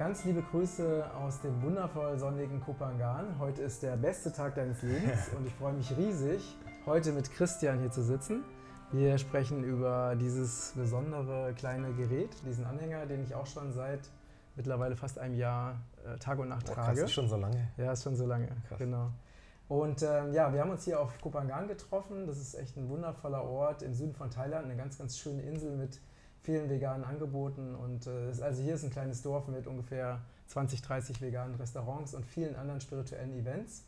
Ganz liebe Grüße aus dem wundervoll sonnigen Kupangan. Heute ist der beste Tag deines Lebens und ich freue mich riesig, heute mit Christian hier zu sitzen. Wir sprechen über dieses besondere kleine Gerät, diesen Anhänger, den ich auch schon seit mittlerweile fast einem Jahr äh, Tag und Nacht oh, trage. Krass, ist schon so lange. Ja, ist schon so lange. Krass. Genau. Und ähm, ja, wir haben uns hier auf Kopangan getroffen. Das ist echt ein wundervoller Ort im Süden von Thailand, eine ganz, ganz schöne Insel mit vielen veganen Angeboten. Und äh, also hier ist ein kleines Dorf mit ungefähr 20, 30 veganen Restaurants und vielen anderen spirituellen Events.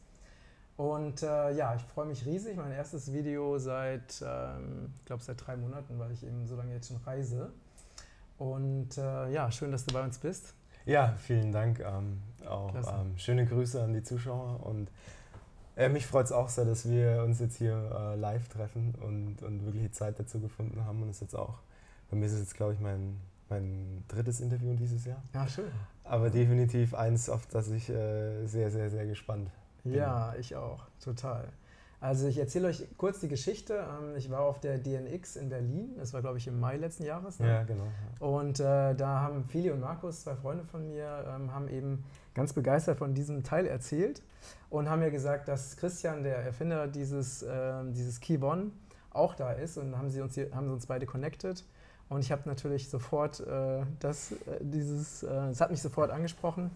Und äh, ja, ich freue mich riesig. Mein erstes Video seit, ähm, ich glaube, seit drei Monaten, weil ich eben so lange jetzt schon reise. Und äh, ja, schön, dass du bei uns bist. Ja, vielen Dank. Ähm, auch ähm, schöne Grüße an die Zuschauer und äh, mich freut es auch sehr, dass wir uns jetzt hier äh, live treffen und, und wirklich die Zeit dazu gefunden haben und es jetzt auch bei mir ist es jetzt, glaube ich, mein, mein drittes Interview dieses Jahr. Ja, schön. Aber definitiv eins, auf das ich äh, sehr, sehr, sehr gespannt bin. Ja, ich auch, total. Also ich erzähle euch kurz die Geschichte. Ähm, ich war auf der DNX in Berlin, das war glaube ich im Mai letzten Jahres. Ne? Ja, genau. Und äh, da haben Fili und Markus, zwei Freunde von mir, ähm, haben eben ganz begeistert von diesem Teil erzählt und haben mir gesagt, dass Christian, der Erfinder dieses, äh, dieses Key One, auch da ist und haben sie uns, hier, haben sie uns beide connected. Und ich habe natürlich sofort äh, das, äh, dieses, äh, es hat mich sofort angesprochen.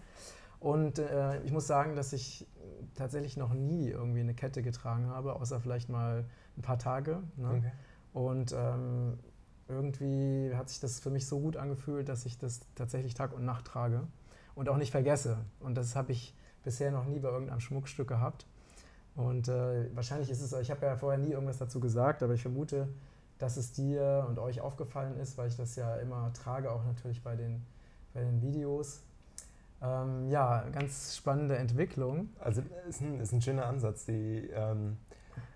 Und äh, ich muss sagen, dass ich tatsächlich noch nie irgendwie eine Kette getragen habe, außer vielleicht mal ein paar Tage. Ne? Okay. Und ähm, irgendwie hat sich das für mich so gut angefühlt, dass ich das tatsächlich Tag und Nacht trage und auch nicht vergesse. Und das habe ich bisher noch nie bei irgendeinem Schmuckstück gehabt. Und äh, wahrscheinlich ist es, ich habe ja vorher nie irgendwas dazu gesagt, aber ich vermute, dass es dir und euch aufgefallen ist, weil ich das ja immer trage, auch natürlich bei den, bei den Videos. Ähm, ja, ganz spannende Entwicklung. Also ist ein, ist ein schöner Ansatz. Die, ähm,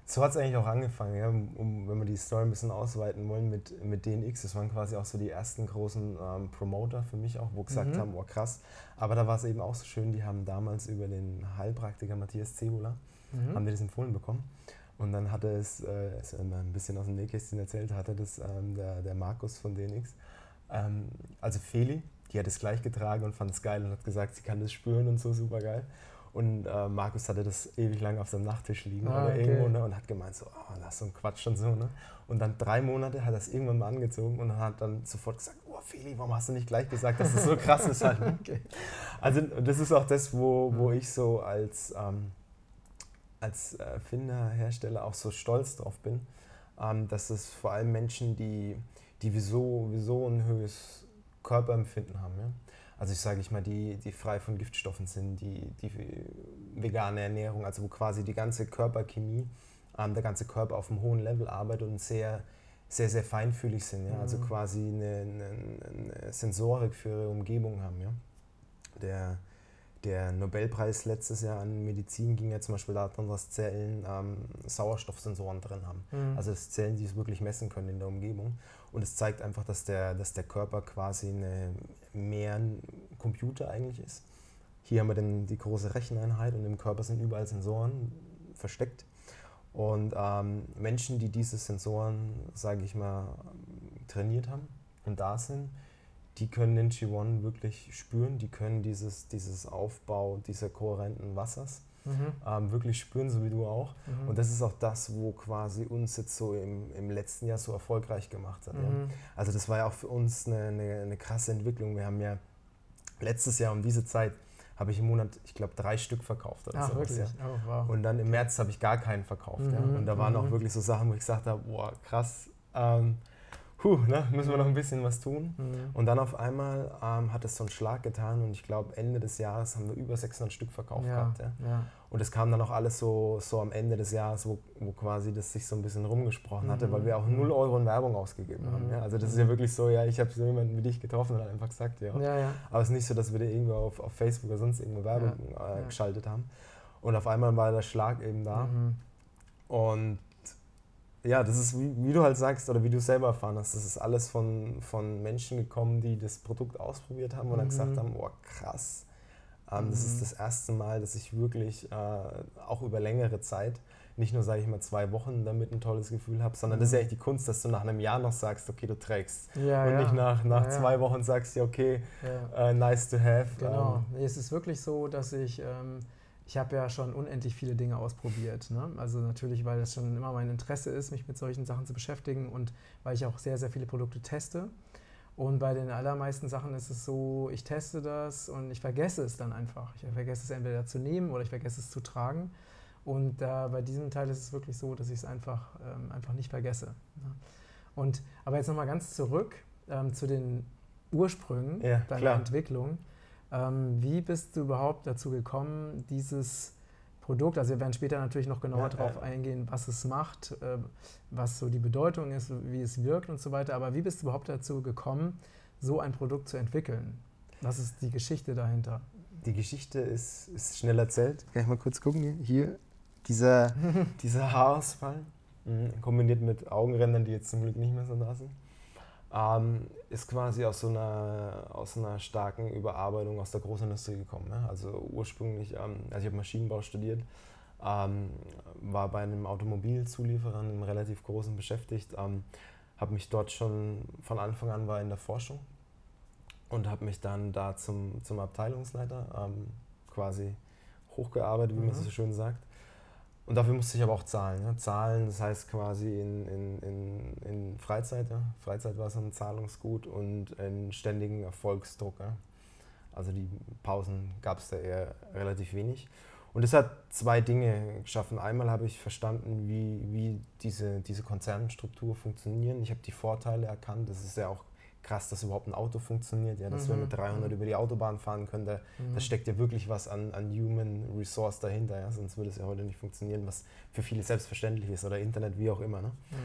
so hat es eigentlich auch angefangen, ja, um, wenn wir die Story ein bisschen ausweiten wollen mit, mit DNX. Das waren quasi auch so die ersten großen ähm, Promoter für mich auch, wo gesagt mhm. haben, oh krass. Aber da war es eben auch so schön, die haben damals über den Heilpraktiker Matthias Cebula, mhm. haben die das empfohlen bekommen. Und dann hatte es, äh, ist ein bisschen aus dem Nähkästchen erzählt, hatte das ähm, der, der Markus von DNX. Ähm, also Feli, die hat es gleich getragen und fand es geil und hat gesagt, sie kann das spüren und so, super geil. Und äh, Markus hatte das ewig lang auf seinem Nachttisch liegen ah, oder okay. irgendwo ne, und hat gemeint, so, oh, das ist so ein Quatsch und so. Ne? Und dann drei Monate hat er es irgendwann mal angezogen und hat dann sofort gesagt, oh Feli, warum hast du nicht gleich gesagt, dass das so krass ist halt. Ne? okay. Also das ist auch das, wo, wo ich so als... Ähm, als Erfinder, Hersteller auch so stolz drauf bin, ähm, dass es vor allem Menschen, die, die wieso, wieso ein höheres Körperempfinden haben. Ja? Also ich sage ich mal, die, die frei von Giftstoffen sind, die, die vegane Ernährung, also wo quasi die ganze Körperchemie, ähm, der ganze Körper auf einem hohen Level arbeitet und sehr, sehr, sehr feinfühlig sind. Ja? Also mhm. quasi eine, eine, eine Sensorik für ihre Umgebung haben. Ja? Der, der Nobelpreis letztes Jahr an Medizin ging ja zum Beispiel darum, dass Zellen ähm, Sauerstoffsensoren drin haben. Mhm. Also dass Zellen, die es wirklich messen können in der Umgebung. Und es zeigt einfach, dass der, dass der Körper quasi eine, mehr ein Computer eigentlich ist. Hier haben wir dann die große Recheneinheit und im Körper sind überall Sensoren versteckt. Und ähm, Menschen, die diese Sensoren, sage ich mal, trainiert haben und da sind, die können den G1 wirklich spüren, die können dieses, dieses Aufbau dieser kohärenten Wassers mhm. ähm, wirklich spüren, so wie du auch. Mhm. Und das ist auch das, wo quasi uns jetzt so im, im letzten Jahr so erfolgreich gemacht hat. Mhm. Ja. Also das war ja auch für uns eine, eine, eine krasse Entwicklung. Wir haben ja letztes Jahr um diese Zeit habe ich im Monat, ich glaube, drei Stück verkauft. Oder Ach, sowas, wirklich? Ja. Oh, wow. Und dann im März habe ich gar keinen verkauft. Mhm, ja. Und da waren auch mhm. wirklich so Sachen, wo ich gesagt habe, boah, krass, ähm, puh, ne, müssen wir noch ein bisschen was tun. Mhm. Und dann auf einmal ähm, hat es so einen Schlag getan und ich glaube, Ende des Jahres haben wir über 600 Stück verkauft ja, gehabt. Ja. ja. Und es kam dann auch alles so, so am Ende des Jahres, wo, wo quasi das sich so ein bisschen rumgesprochen mhm. hatte, weil wir auch 0 Euro in Werbung ausgegeben mhm. haben. Also das ist ja wirklich so, ja, ich habe so jemanden wie dich getroffen und hat einfach gesagt, ja. Aber es ist nicht so, dass wir da irgendwo auf, auf Facebook oder sonst irgendwo Werbung äh, geschaltet haben. Und auf einmal war der Schlag eben da. Mhm. Und ja, das ist, wie, wie, du halt sagst oder wie du selber erfahren hast, das ist alles von, von Menschen gekommen, die das Produkt ausprobiert haben und mhm. dann gesagt haben, oh krass, ähm, mhm. das ist mhm. das erste Mal, dass ich wirklich äh, auch über längere Zeit nicht nur, sage ich mal, zwei Wochen damit ein tolles Gefühl habe, sondern mhm. das ist ja echt die Kunst, dass du nach einem Jahr noch sagst, okay, du trägst. Ja, und ja. nicht nach, nach ja, zwei Wochen sagst, ja, okay, uh, nice to have. Genau. Ähm. Es ist wirklich so, dass ich, ähm, ich habe ja schon unendlich viele Dinge ausprobiert. Ne? Also natürlich, weil es schon immer mein Interesse ist, mich mit solchen Sachen zu beschäftigen und weil ich auch sehr, sehr viele Produkte teste. Und bei den allermeisten Sachen ist es so, ich teste das und ich vergesse es dann einfach. Ich vergesse es entweder zu nehmen oder ich vergesse es zu tragen. Und äh, bei diesem Teil ist es wirklich so, dass ich es einfach, ähm, einfach nicht vergesse. Ne? Und, aber jetzt nochmal ganz zurück ähm, zu den Ursprüngen ja, deiner klar. Entwicklung. Ähm, wie bist du überhaupt dazu gekommen, dieses Produkt, also wir werden später natürlich noch genauer ja, darauf ja. eingehen, was es macht, äh, was so die Bedeutung ist, wie es wirkt und so weiter, aber wie bist du überhaupt dazu gekommen, so ein Produkt zu entwickeln? Was ist die Geschichte dahinter? Die Geschichte ist, ist schnell erzählt. Kann ich mal kurz gucken? Hier, dieser, dieser Haarausfall, mhm. kombiniert mit Augenrändern, die jetzt zum Glück nicht mehr so da sind, ähm, ist quasi aus so, einer, aus einer starken Überarbeitung aus der Großindustrie gekommen. Ne? Also ursprünglich, ähm, also ich habe Maschinenbau studiert, ähm, war bei einem Automobilzulieferer, einem relativ großen beschäftigt, ähm, habe mich dort schon von Anfang an war in der Forschung und habe mich dann da zum, zum Abteilungsleiter ähm, quasi hochgearbeitet, wie mhm. man so schön sagt. Und dafür musste ich aber auch zahlen. Ja. Zahlen, das heißt quasi in, in, in, in Freizeit. Ja. Freizeit war so ein Zahlungsgut und in ständigen Erfolgsdruck. Ja. Also die Pausen gab es da eher relativ wenig. Und das hat zwei Dinge geschaffen. Einmal habe ich verstanden, wie, wie diese, diese Konzernstruktur funktionieren. Ich habe die Vorteile erkannt. Das ist ja auch krass, dass überhaupt ein Auto funktioniert, ja, dass mhm. wir mit 300 mhm. über die Autobahn fahren können. Da, mhm. da, steckt ja wirklich was an, an Human Resource dahinter, ja, sonst würde es ja heute nicht funktionieren, was für viele selbstverständlich ist oder Internet, wie auch immer. Ne? Mhm.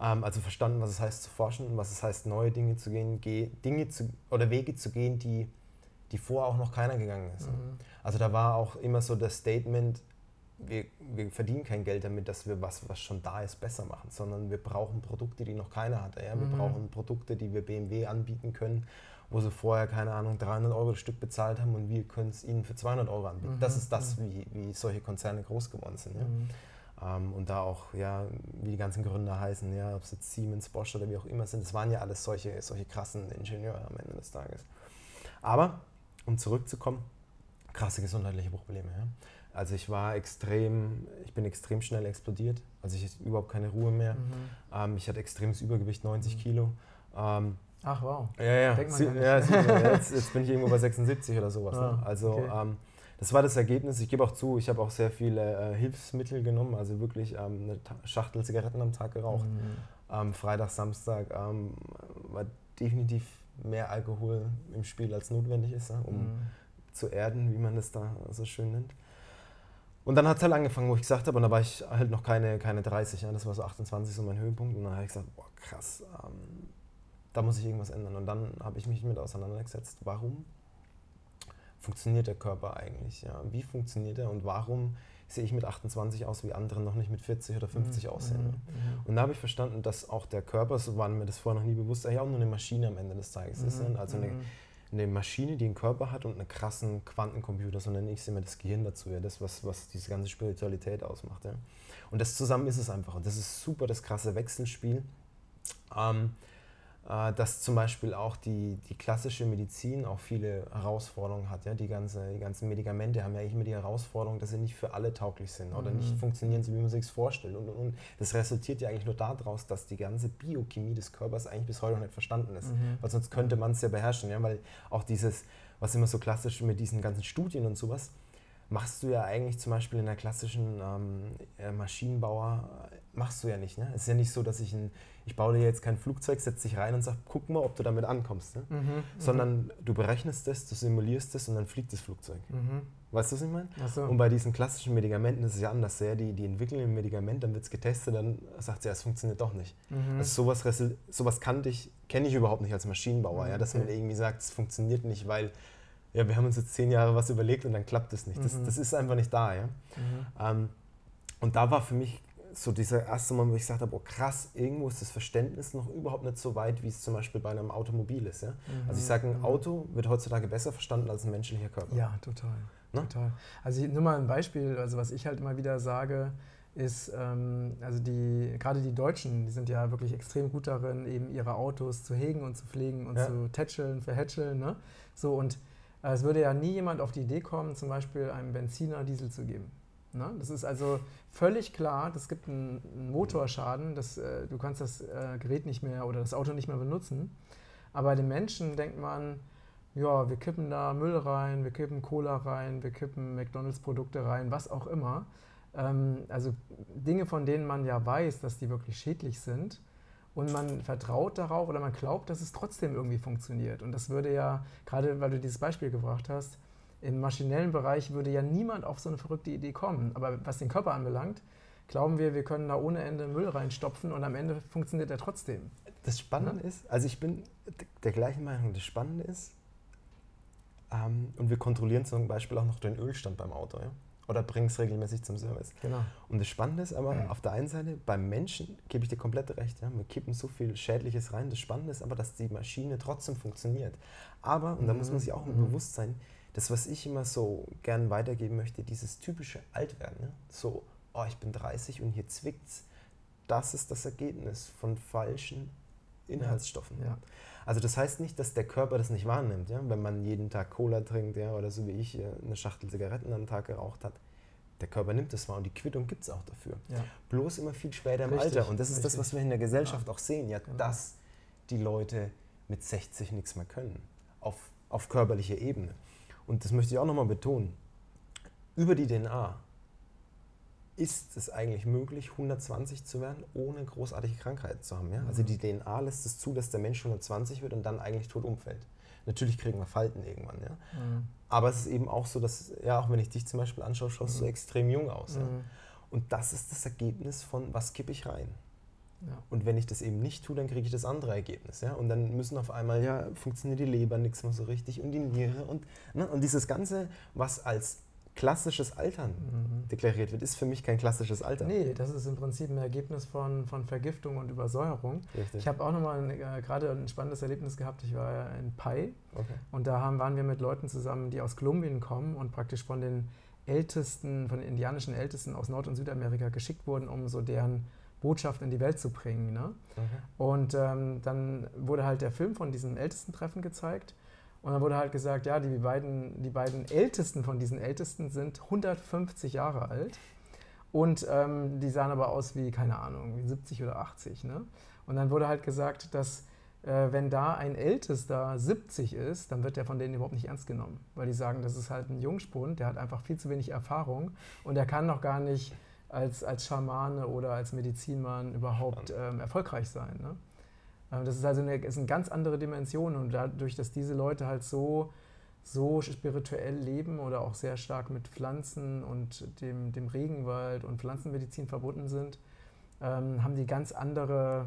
Ähm, also verstanden, was es heißt zu forschen und was es heißt, neue Dinge zu gehen, Dinge zu, oder Wege zu gehen, die, die vorher auch noch keiner gegangen ist. Ne? Mhm. Also da war auch immer so das Statement, wir, wir, verdienen kein Geld damit, dass wir was, was schon da ist, besser machen, sondern wir brauchen Produkte, die noch keiner hatte. Ja? Wir mhm. brauchen Produkte, die wir BMW anbieten können, wo sie vorher, keine Ahnung, 300 Euro das Stück bezahlt haben und wir können es ihnen für 200 Euro anbieten. Mhm. Das ist das, mhm. wie, wie solche Konzerne groß geworden sind. Ja? Mhm. Ähm, und da auch, ja, wie die ganzen Gründer heißen, ja, ob es jetzt Siemens, Bosch oder wie auch immer sind, das waren ja alles solche, solche krassen Ingenieure am Ende des Tages. Aber, um zurückzukommen, krasse gesundheitliche Probleme. Ja? Also ich war extrem, ich bin extrem schnell explodiert. Also ich hatte überhaupt keine Ruhe mehr. Mhm. Ähm, ich hatte extremes Übergewicht, 90 mhm. Kilo. Ähm, Ach wow. Ja, ja. Sie, ja jetzt, jetzt, bin ich irgendwo bei 76 oder sowas. Ah, ne? Also okay. ähm, das war das Ergebnis. Ich gebe auch zu, ich habe auch sehr viele äh, Hilfsmittel genommen, also wirklich ähm, eine Schachtel Zigaretten am Tag geraucht. Mhm. Ähm, Freitag, Samstag ähm, war definitiv mehr Alkohol im Spiel als notwendig ist, um mhm. zu erden, wie man das da so schön nennt. Und dann hat es halt angefangen, wo ich gesagt habe, und da war ich halt noch keine, keine 30, ja, das war so 28, so mein Höhepunkt. Und dann habe ich gesagt, boah, krass, ähm, da muss ich irgendwas ändern. Und dann habe ich mich mit auseinandergesetzt, warum funktioniert der Körper eigentlich? Ja? Wie funktioniert er und warum sehe ich mit 28 aus, wie andere noch nicht mit 40 oder 50 mhm. aussehen? Mhm. Und da habe ich verstanden, dass auch der Körper, so war mir das vorher noch nie bewusst, ja auch nur eine Maschine am Ende des Tages mhm. ist. Also eine, mhm eine Maschine, die einen Körper hat und einen krassen Quantencomputer, so nenne ich es immer das Gehirn dazu, ja, das, was, was diese ganze Spiritualität ausmacht. Ja. Und das zusammen ist es einfach. Und das ist super, das krasse Wechselspiel. Ähm, äh, dass zum Beispiel auch die, die klassische Medizin auch viele Herausforderungen hat. Ja? Die, ganze, die ganzen Medikamente haben ja immer die Herausforderung, dass sie nicht für alle tauglich sind oder mhm. nicht funktionieren, so wie man sich es vorstellt. Und, und, und, das resultiert ja eigentlich nur daraus, dass die ganze Biochemie des Körpers eigentlich bis heute noch nicht verstanden ist. Mhm. Weil sonst könnte man es ja beherrschen. Ja? Weil auch dieses, was immer so klassisch mit diesen ganzen Studien und sowas, machst du ja eigentlich zum Beispiel in der klassischen ähm, äh, Maschinenbauer, machst du ja nicht. Ne? Es ist ja nicht so, dass ich ein ich baue dir jetzt kein Flugzeug, setze dich rein und sage, guck mal, ob du damit ankommst. Ne? Mhm, mhm. Sondern du berechnest das, du simulierst das und dann fliegt das Flugzeug. Mhm. Weißt du, was ich meine? So. Und bei diesen klassischen Medikamenten ist es ja anders. Ja? Die, die entwickeln ein Medikament, dann wird es getestet, dann sagt sie, ja, es funktioniert doch nicht. Mhm. Also sowas, sowas kannte ich, kenne ich überhaupt nicht als Maschinenbauer, ja? dass okay. man irgendwie sagt, es funktioniert nicht, weil ja, wir haben uns jetzt zehn Jahre was überlegt und dann klappt es nicht. Das, mhm. das ist einfach nicht da. Ja? Mhm. Ähm, und da war für mich so dieser erste Moment, wo ich gesagt habe, oh krass, irgendwo ist das Verständnis noch überhaupt nicht so weit, wie es zum Beispiel bei einem Automobil ist. Ja? Mhm. Also ich sage, ein mhm. Auto wird heutzutage besser verstanden als ein menschlicher Körper. Ja, total. Ne? total. Also nur mal ein Beispiel, also was ich halt immer wieder sage, ist, ähm, also die, gerade die Deutschen, die sind ja wirklich extrem gut darin, eben ihre Autos zu hegen und zu pflegen und ja. zu tätscheln, verhätscheln. Ne? So, und äh, es würde ja nie jemand auf die Idee kommen, zum Beispiel einem Benziner Diesel zu geben. Ne? Das ist also völlig klar, es gibt einen, einen Motorschaden, das, äh, du kannst das äh, Gerät nicht mehr oder das Auto nicht mehr benutzen. Aber bei den Menschen denkt man, ja, wir kippen da Müll rein, wir kippen Cola rein, wir kippen McDonalds-Produkte rein, was auch immer. Ähm, also Dinge, von denen man ja weiß, dass die wirklich schädlich sind. Und man vertraut darauf oder man glaubt, dass es trotzdem irgendwie funktioniert. Und das würde ja, gerade weil du dieses Beispiel gebracht hast, im maschinellen Bereich würde ja niemand auf so eine verrückte Idee kommen. Aber was den Körper anbelangt, glauben wir, wir können da ohne Ende Müll reinstopfen und am Ende funktioniert er trotzdem. Das Spannende ja? ist, also ich bin der gleichen Meinung, das Spannende ist, ähm, und wir kontrollieren zum Beispiel auch noch den Ölstand beim Auto. Ja? oder bring es regelmäßig zum Service. Genau. Und das Spannende ist aber, mhm. auf der einen Seite, beim Menschen gebe ich dir komplett recht, ja, wir kippen so viel Schädliches rein. Das Spannende ist aber, dass die Maschine trotzdem funktioniert. Aber, und da muss man sich auch mhm. bewusst sein, das, was ich immer so gern weitergeben möchte, dieses typische Altwerden, ja? so, oh, ich bin 30 und hier zwickt's, das ist das Ergebnis von falschen Inhaltsstoffen. Ja. Also das heißt nicht, dass der Körper das nicht wahrnimmt. Ja? Wenn man jeden Tag Cola trinkt ja, oder so wie ich eine Schachtel Zigaretten am Tag geraucht hat, der Körper nimmt das wahr und die Quittung gibt es auch dafür. Ja. Bloß immer viel später im richtig, Alter. Und das ist richtig. das, was wir in der Gesellschaft ja. auch sehen, ja, genau. dass die Leute mit 60 nichts mehr können. Auf, auf körperlicher Ebene. Und das möchte ich auch nochmal betonen. Über die DNA ist es eigentlich möglich, 120 zu werden, ohne großartige Krankheiten zu haben. Ja? Also die DNA lässt es zu, dass der Mensch 120 wird und dann eigentlich tot umfällt. Natürlich kriegen wir Falten irgendwann, ja. Mhm. Aber es ist eben auch so, dass, ja, auch wenn ich dich zum Beispiel anschaue, schaust mhm. du extrem jung aus. Ja? Mhm. Und das ist das Ergebnis von, was kippe ich rein? Ja. Und wenn ich das eben nicht tue, dann kriege ich das andere Ergebnis. Ja? Und dann müssen auf einmal, ja, funktioniert die Leber nichts mehr so richtig und die Niere und, ne? und dieses Ganze, was als klassisches Altern mhm. deklariert wird, ist für mich kein klassisches Altern. Nee, das ist im Prinzip ein Ergebnis von, von Vergiftung und Übersäuerung. Richtig. Ich habe auch nochmal äh, gerade ein spannendes Erlebnis gehabt. Ich war in Pai okay. und da haben, waren wir mit Leuten zusammen, die aus Kolumbien kommen und praktisch von den Ältesten, von den indianischen Ältesten aus Nord- und Südamerika geschickt wurden, um so deren Botschaft in die Welt zu bringen. Ne? Okay. Und ähm, dann wurde halt der Film von diesem Ältestentreffen gezeigt. Und dann wurde halt gesagt, ja, die beiden, die beiden Ältesten von diesen Ältesten sind 150 Jahre alt. Und ähm, die sahen aber aus wie, keine Ahnung, wie 70 oder 80. Ne? Und dann wurde halt gesagt, dass äh, wenn da ein Ältester 70 ist, dann wird der von denen überhaupt nicht ernst genommen. Weil die sagen, das ist halt ein Jungspund, der hat einfach viel zu wenig Erfahrung und der kann noch gar nicht als, als Schamane oder als Medizinmann überhaupt ähm, erfolgreich sein. Ne? Ähm, das ist also eine, ist eine ganz andere Dimension und dadurch, dass diese Leute halt so, so spirituell leben oder auch sehr stark mit Pflanzen und dem, dem Regenwald und Pflanzenmedizin verbunden sind, ähm, haben die ganz andere,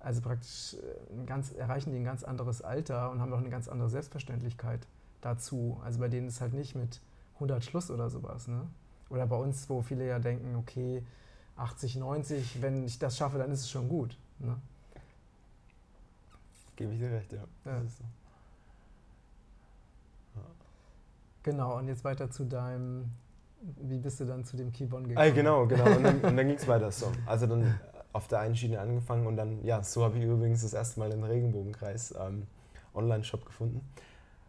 also praktisch äh, ganz, erreichen die ein ganz anderes Alter und haben auch eine ganz andere Selbstverständlichkeit dazu. Also bei denen ist halt nicht mit 100 Schluss oder sowas. Ne? Oder bei uns, wo viele ja denken, okay, 80, 90, wenn ich das schaffe, dann ist es schon gut. Ne? Gebe ich dir recht, ja. ja. So. ja. Genau, und jetzt weiter zu deinem, wie bist du dann zu dem Keybon gekommen? Ah, genau, genau. Und dann, dann ging es weiter so. Also dann auf der einen Schiene angefangen und dann, ja, so habe ich übrigens das erste Mal den Regenbogenkreis ähm, Online-Shop gefunden.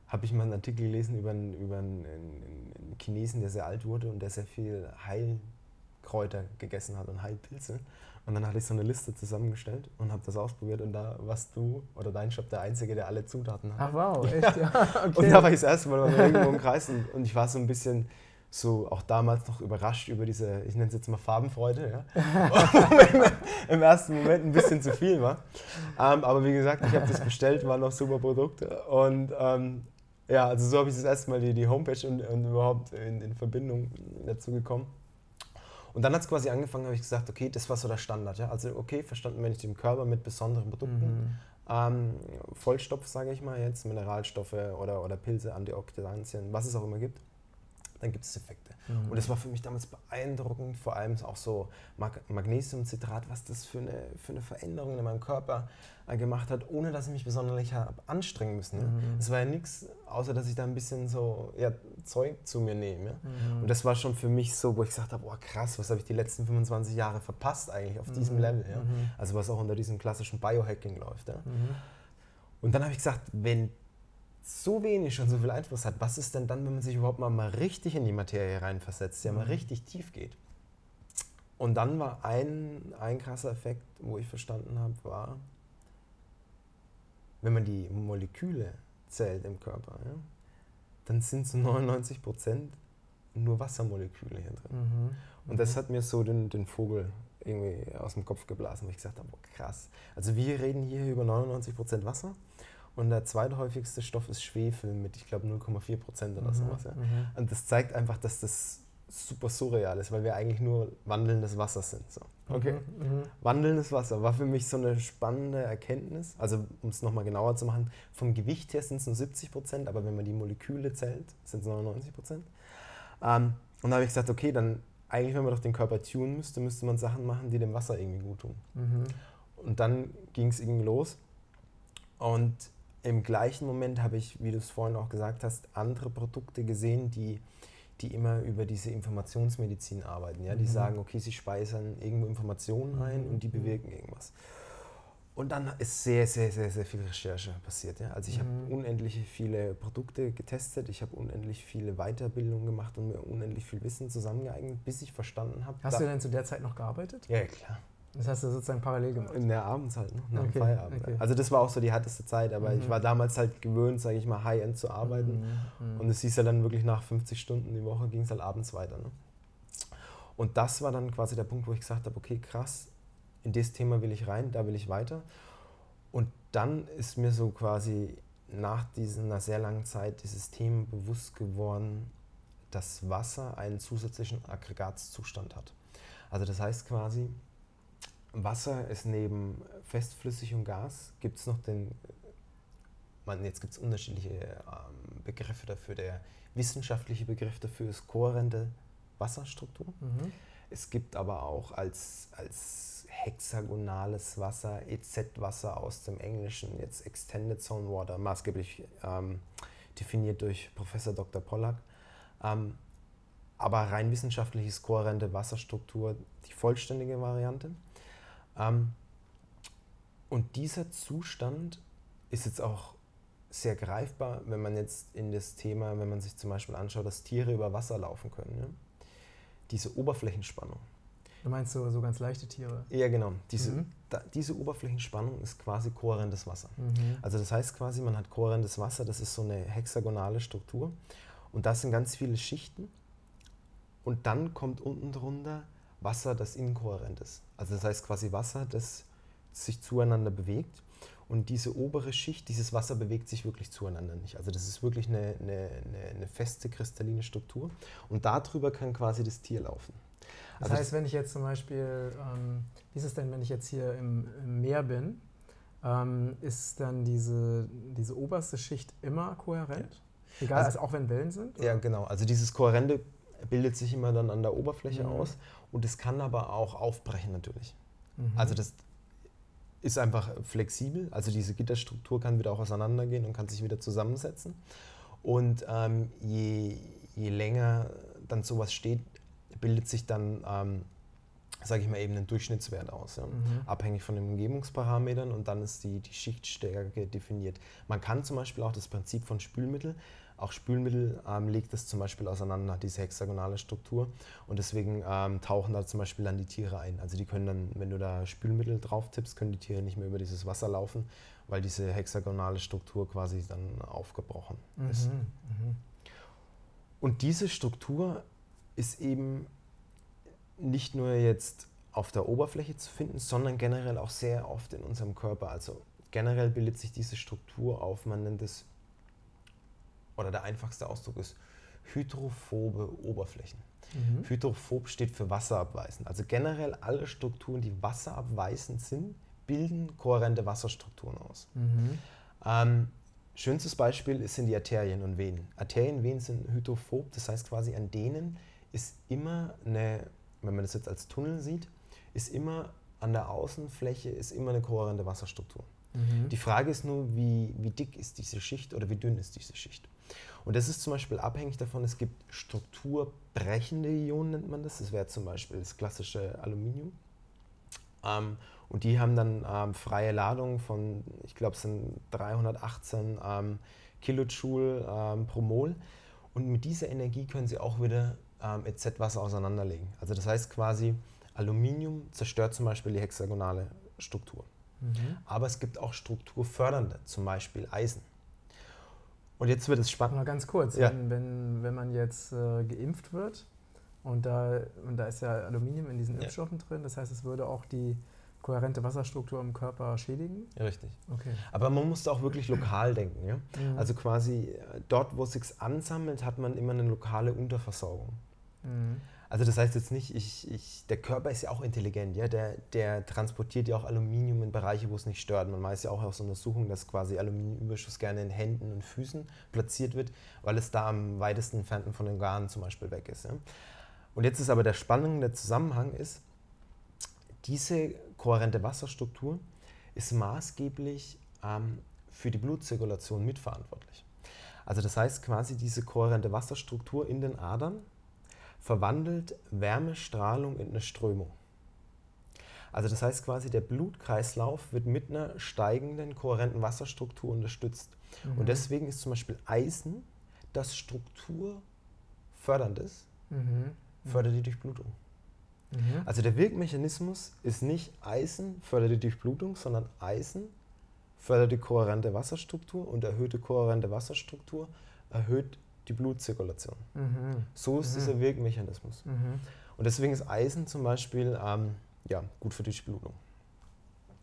Habe ich mal einen Artikel gelesen über einen, über einen, einen Chinesen, der sehr alt wurde und der sehr viel Heilkräuter gegessen hat und Heilpilze. Und dann hatte ich so eine Liste zusammengestellt und habe das ausprobiert und da warst du oder dein Shop der Einzige, der alle Zutaten hat. Ach wow, echt? Ja. Okay. Und da war ich das erste Mal beim Regenbogenkreis und, und ich war so ein bisschen so auch damals noch überrascht über diese, ich nenne es jetzt mal Farbenfreude, ja. Im ersten Moment ein bisschen zu viel war. Ähm, aber wie gesagt, ich habe das bestellt, waren noch super Produkte und ähm, ja, also so habe ich das erste Mal die, die Homepage und, und überhaupt in, in Verbindung dazu gekommen. Und dann hat es quasi angefangen, habe ich gesagt, okay, das war so der Standard. Ja? Also okay, verstanden, wenn ich den Körper mit besonderen Produkten, mhm. ähm, Vollstopf, sage ich mal jetzt, Mineralstoffe oder, oder Pilze, Antioxidantien, was es auch immer gibt, dann gibt es Effekte. Mhm. Und das war für mich damals beeindruckend, vor allem auch so Mag Magnesiumcitrat, was das für eine, für eine Veränderung in meinem Körper äh, gemacht hat, ohne dass ich mich besonders anstrengen müssen. Mhm. Es war ja nichts, außer dass ich da ein bisschen so ja, Zeug zu mir nehme. Mhm. Und das war schon für mich so, wo ich gesagt habe, boah krass, was habe ich die letzten 25 Jahre verpasst eigentlich auf diesem mhm. Level. Ja? Mhm. Also was auch unter diesem klassischen Biohacking läuft. Ja? Mhm. Und dann habe ich gesagt, wenn so wenig schon so viel Einfluss hat, was ist denn dann, wenn man sich überhaupt mal, mal richtig in die Materie reinversetzt, ja mal mhm. richtig tief geht? Und dann war ein, ein krasser Effekt, wo ich verstanden habe, war, wenn man die Moleküle zählt im Körper, ja, dann sind zu 99 Prozent nur Wassermoleküle hier drin. Mhm. Und das mhm. hat mir so den, den Vogel irgendwie aus dem Kopf geblasen, wo ich gesagt habe, krass. Also wir reden hier über 99 Prozent Wasser und der zweithäufigste Stoff ist Schwefel mit, ich glaube, 0,4 Prozent oder mhm, sowas. Ja. Mhm. Und das zeigt einfach, dass das super surreal ist, weil wir eigentlich nur wandelndes Wasser sind. So. Okay. Mhm, mhm. Wandelndes Wasser war für mich so eine spannende Erkenntnis. Also, um es nochmal genauer zu machen, vom Gewicht her sind es nur 70 Prozent, aber wenn man die Moleküle zählt, sind es 99 Prozent. Ähm, und da habe ich gesagt, okay, dann eigentlich, wenn man doch den Körper tunen müsste, müsste man Sachen machen, die dem Wasser irgendwie gut tun. Mhm. Und dann ging es irgendwie los. Und im gleichen Moment habe ich, wie du es vorhin auch gesagt hast, andere Produkte gesehen, die, die immer über diese Informationsmedizin arbeiten. Ja? Die mhm. sagen, okay, sie speisen irgendwo Informationen ein und die mhm. bewirken irgendwas. Und dann ist sehr, sehr, sehr, sehr viel Recherche passiert. Ja? Also ich mhm. habe unendlich viele Produkte getestet, ich habe unendlich viele Weiterbildungen gemacht und mir unendlich viel Wissen zusammengeeignet, bis ich verstanden habe. Hast du denn zu der Zeit noch gearbeitet? Ja, klar. Das hast du sozusagen parallel gemacht? In der Abends halt, ne? nach okay, dem Feierabend. Okay. Also das war auch so die härteste Zeit, aber mhm. ich war damals halt gewöhnt, sage ich mal, High-End zu arbeiten. Mhm. mhm. Und es hieß ja dann wirklich nach 50 Stunden die Woche ging es halt abends weiter. Ne? Und das war dann quasi der Punkt, wo ich gesagt habe, okay, krass, in das Thema will ich rein, da will ich weiter. Und dann ist mir so quasi nach dieser sehr langen Zeit dieses Thema bewusst geworden, dass Wasser einen zusätzlichen Aggregatzustand hat. Also das heißt quasi, Wasser ist neben festflüssig und Gas, gibt es noch den, man, jetzt gibt es unterschiedliche ähm, Begriffe dafür. Der wissenschaftliche Begriff dafür ist kohärente Wasserstruktur. Mhm. Es gibt aber auch als, als hexagonales Wasser, EZ-Wasser aus dem Englischen, jetzt Extended Zone Water, maßgeblich ähm, definiert durch Professor Dr. Pollack. Ähm, aber rein wissenschaftlich ist kohärente Wasserstruktur die vollständige Variante. Ähm, und dieser Zustand ist jetzt auch sehr greifbar, wenn man jetzt in das Thema, wenn man sich zum Beispiel anschaut, dass Tiere über Wasser laufen können. Ja? Diese Oberflächenspannung. Du meinst so, so ganz leichte Tiere? Ja, genau. Diese, mhm. da, diese Oberflächenspannung ist quasi kohärentes Wasser. Mhm. Also das heißt quasi, man hat kohärentes Wasser, das ist so eine hexagonale Struktur. Und das sind ganz viele Schichten. Und dann kommt unten drunter Wasser, das inkohärent ist. Also das heißt quasi Wasser, das sich zueinander bewegt. Und diese obere Schicht, dieses Wasser bewegt sich wirklich zueinander nicht. Also das ist wirklich eine, eine, eine feste kristalline Struktur. Und darüber kann quasi das Tier laufen. Das also heißt, wenn ich jetzt zum Beispiel, ähm, wie ist es denn, wenn ich jetzt hier im, im Meer bin, ähm, ist dann diese, diese oberste Schicht immer kohärent? Ja. Egal, also, also, auch wenn Wellen sind? Oder? Ja, genau. Also dieses Kohärente bildet sich immer dann an der Oberfläche mhm. aus und es kann aber auch aufbrechen natürlich. Mhm. Also das ist einfach flexibel, also diese Gitterstruktur kann wieder auch auseinandergehen und kann sich wieder zusammensetzen. Und ähm, je, je länger dann sowas steht, bildet sich dann, ähm, sage ich mal, eben ein Durchschnittswert aus, ja? mhm. abhängig von den Umgebungsparametern und dann ist die, die Schichtstärke definiert. Man kann zum Beispiel auch das Prinzip von Spülmittel auch Spülmittel ähm, legt es zum Beispiel auseinander, diese hexagonale Struktur. Und deswegen ähm, tauchen da zum Beispiel dann die Tiere ein. Also die können dann, wenn du da Spülmittel drauf tippst, können die Tiere nicht mehr über dieses Wasser laufen, weil diese hexagonale Struktur quasi dann aufgebrochen mhm, ist. Mhm. Und diese Struktur ist eben nicht nur jetzt auf der Oberfläche zu finden, sondern generell auch sehr oft in unserem Körper. Also generell bildet sich diese Struktur auf, man nennt es oder der einfachste Ausdruck ist hydrophobe Oberflächen. Mhm. Hydrophob steht für wasserabweisend. Also generell alle Strukturen, die wasserabweisend sind, bilden kohärente Wasserstrukturen aus. Mhm. Ähm, Schönstes Beispiel sind die Arterien und Venen. Arterien und Venen sind hydrophob, das heißt quasi an denen ist immer eine, wenn man das jetzt als Tunnel sieht, ist immer an der Außenfläche ist immer eine kohärente Wasserstruktur. Mhm. Die Frage ist nur, wie, wie dick ist diese Schicht oder wie dünn ist diese Schicht. Und das ist zum Beispiel abhängig davon, es gibt strukturbrechende Ionen, nennt man das. Das wäre zum Beispiel das klassische Aluminium. Ähm, und die haben dann ähm, freie Ladung von, ich glaube, es sind 318 ähm, Kilojoule ähm, pro Mol. Und mit dieser Energie können sie auch wieder ähm, EZ-Wasser auseinanderlegen. Also das heißt quasi, Aluminium zerstört zum Beispiel die hexagonale Struktur. Mhm. Aber es gibt auch strukturfördernde, zum Beispiel Eisen. Und jetzt wird es spannend. Mal ganz kurz, ja. wenn, wenn, wenn man jetzt äh, geimpft wird und da, und da ist ja Aluminium in diesen ja. Impfstoffen drin, das heißt, es würde auch die kohärente Wasserstruktur im Körper schädigen? Ja, richtig. Okay. Aber man muss auch wirklich lokal denken. Ja? Mhm. Also quasi äh, dort, wo es sich ansammelt, hat man immer eine lokale Unterversorgung. Mhm. Also das heißt jetzt nicht, ich, ich, der Körper ist ja auch intelligent, ja? Der, der transportiert ja auch Aluminium in Bereiche, wo es nicht stört. Man weiß ja auch aus Untersuchungen, dass quasi Aluminiumüberschuss gerne in Händen und Füßen platziert wird, weil es da am weitesten entfernten von den Organen zum Beispiel weg ist. Ja? Und jetzt ist aber der spannende Zusammenhang ist, diese kohärente Wasserstruktur ist maßgeblich ähm, für die Blutzirkulation mitverantwortlich. Also das heißt quasi diese kohärente Wasserstruktur in den Adern verwandelt Wärmestrahlung in eine Strömung. Also das heißt quasi, der Blutkreislauf wird mit einer steigenden kohärenten Wasserstruktur unterstützt. Mhm. Und deswegen ist zum Beispiel Eisen, das strukturfördernd ist, mhm. fördert die Durchblutung. Mhm. Also der Wirkmechanismus ist nicht Eisen fördert die Durchblutung, sondern Eisen fördert die kohärente Wasserstruktur und erhöhte kohärente Wasserstruktur erhöht die Blutzirkulation. Mhm. So ist mhm. dieser Wirkmechanismus. Mhm. Und deswegen ist Eisen zum Beispiel ähm, ja, gut für die Durchblutung.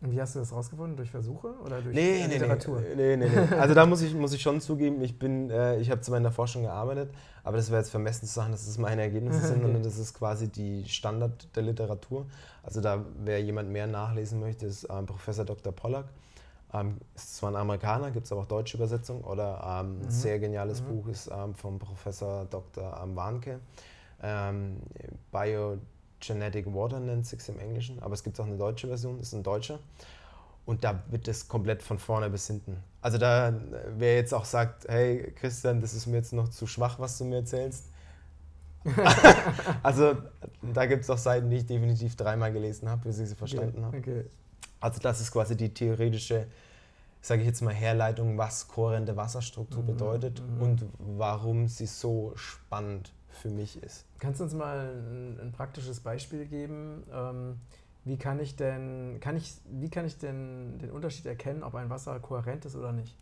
Und wie hast du das rausgefunden? Durch Versuche oder durch nee, nee, Literatur? Nee, nee, nee. Also da muss ich, muss ich schon zugeben, ich äh, ich habe zwar in der Forschung gearbeitet, aber das wäre jetzt vermessen zu sagen, dass das meine Ergebnisse sind, sondern das ist quasi die Standard der Literatur. Also da, wer jemand mehr nachlesen möchte, ist ähm, Professor Dr. Pollack. Ähm, ist zwar ein Amerikaner, gibt es aber auch deutsche Übersetzung. Oder ähm, mhm. ein sehr geniales mhm. Buch ist ähm, vom Professor Dr. Ähm, Warnke. Ähm, Bio Genetic Water nennt sich im Englischen, aber es gibt auch eine deutsche Version, ist ein Deutscher. Und da wird es komplett von vorne bis hinten. Also da, wer jetzt auch sagt, hey Christian, das ist mir jetzt noch zu schwach, was du mir erzählst. also da gibt es auch Seiten, die ich definitiv dreimal gelesen habe, bis ich sie verstanden okay. habe. Okay. Also das ist quasi die theoretische, sage ich jetzt mal, Herleitung, was kohärente Wasserstruktur mhm. bedeutet mhm. und warum sie so spannend für mich ist. Kannst du uns mal ein, ein praktisches Beispiel geben? Ähm, wie kann ich denn, kann ich, wie kann ich denn den Unterschied erkennen, ob ein Wasser kohärent ist oder nicht?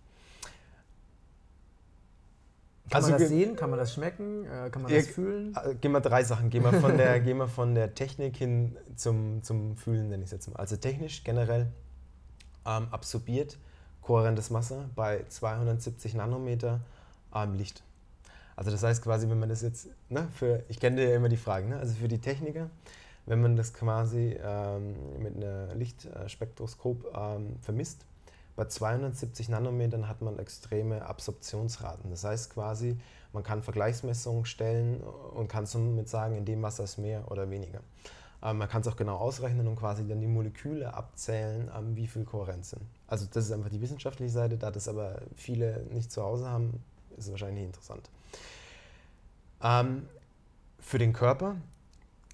Kann also man das sehen? Kann man das schmecken? Äh, kann man das fühlen? Äh, gehen wir drei Sachen. Gehen wir von der, gehen wir von der Technik hin zum, zum Fühlen, nenne ich es jetzt mal. Also technisch generell ähm, absorbiert kohärentes Wasser bei 270 Nanometer ähm, Licht. Also das heißt quasi, wenn man das jetzt, ne, für, ich kenne ja immer die Fragen, ne, also für die Techniker, wenn man das quasi ähm, mit einem Lichtspektroskop ähm, vermisst, bei 270 Nanometern hat man extreme Absorptionsraten. Das heißt quasi, man kann Vergleichsmessungen stellen und kann somit sagen, in dem Wasser ist mehr oder weniger. Ähm, man kann es auch genau ausrechnen und quasi dann die Moleküle abzählen, ähm, wie viel Kohärenz sind. Also das ist einfach die wissenschaftliche Seite, da das aber viele nicht zu Hause haben, ist es wahrscheinlich interessant. Ähm, für den Körper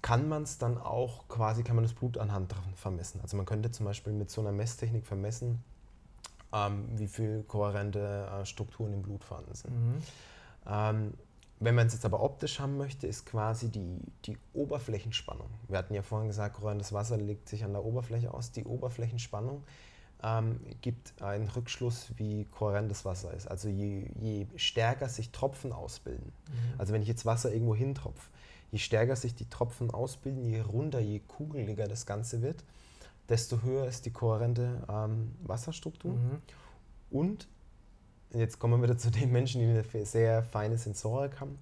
kann man es dann auch quasi, kann man das Blut anhand vermessen. Also man könnte zum Beispiel mit so einer Messtechnik vermessen, ähm, wie viel kohärente äh, Strukturen im Blut vorhanden sind. Mhm. Ähm, wenn man es jetzt aber optisch haben möchte, ist quasi die, die Oberflächenspannung. Wir hatten ja vorhin gesagt, kohärentes Wasser legt sich an der Oberfläche aus. Die Oberflächenspannung ähm, gibt einen Rückschluss, wie kohärentes Wasser ist. Also je, je stärker sich Tropfen ausbilden, mhm. also wenn ich jetzt Wasser irgendwo hintropfe, je stärker sich die Tropfen ausbilden, je runder, je kugeliger das Ganze wird, desto höher ist die kohärente ähm, Wasserstruktur. Mhm. Und jetzt kommen wir wieder zu den Menschen, die eine sehr feine Sensorik haben.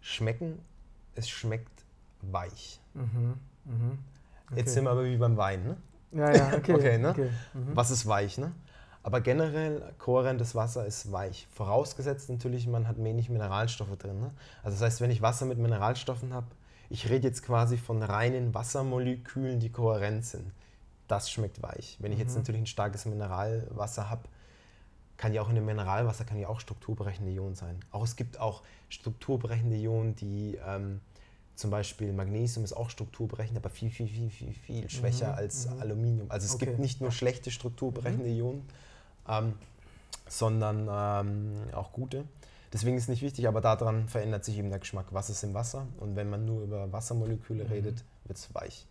Schmecken, es schmeckt weich. Mhm. Mhm. Okay. Jetzt sind wir aber wie beim Wein. Ne? Ja, ja, okay. okay, ne? Okay. Mhm. Was ist weich, ne? Aber generell, kohärentes Wasser ist weich. Vorausgesetzt natürlich, man hat wenig Mineralstoffe drin. Ne? Also das heißt, wenn ich Wasser mit Mineralstoffen habe, ich rede jetzt quasi von reinen Wassermolekülen, die kohärent sind. Das schmeckt weich. Wenn ich jetzt mhm. natürlich ein starkes Mineralwasser habe, kann ja auch in dem Mineralwasser kann ja auch strukturbrechende Ionen sein. Auch es gibt auch strukturbrechende Ionen, die ähm, zum Beispiel Magnesium ist auch strukturbrechend, aber viel, viel, viel, viel, viel schwächer mhm, als mhm. Aluminium. Also es okay. gibt nicht nur schlechte strukturbrechende mhm. Ionen, ähm, sondern ähm, auch gute. Deswegen ist es nicht wichtig, aber daran verändert sich eben der Geschmack. Was ist im Wasser? Und wenn man nur über Wassermoleküle mhm. redet, wird es weich.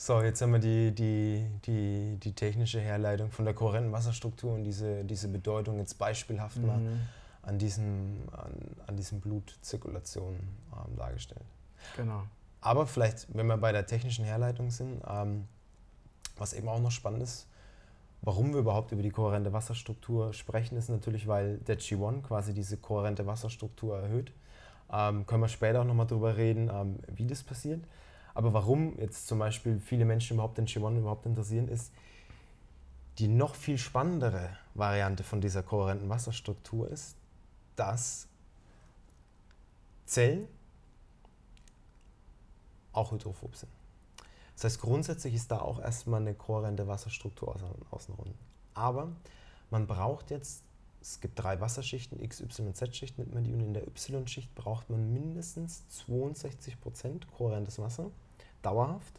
So, jetzt haben wir die, die, die, die technische Herleitung von der kohärenten Wasserstruktur und diese, diese Bedeutung jetzt beispielhaft mal mhm. an, diesem, an, an diesen Blutzirkulationen ähm, dargestellt. Genau. Aber vielleicht, wenn wir bei der technischen Herleitung sind, ähm, was eben auch noch spannend ist, Warum wir überhaupt über die kohärente Wasserstruktur sprechen, ist natürlich, weil der G1 quasi diese kohärente Wasserstruktur erhöht. Ähm, können wir später auch nochmal darüber reden, ähm, wie das passiert. Aber warum jetzt zum Beispiel viele Menschen überhaupt den G1 überhaupt interessieren, ist, die noch viel spannendere Variante von dieser kohärenten Wasserstruktur ist, dass Zellen auch hydrophob sind. Das heißt, grundsätzlich ist da auch erstmal eine kohärente Wasserstruktur außenrum. Aber man braucht jetzt, es gibt drei Wasserschichten, X, Y und Z-Schicht nennt man die, und in der Y-Schicht braucht man mindestens 62% kohärentes Wasser, dauerhaft.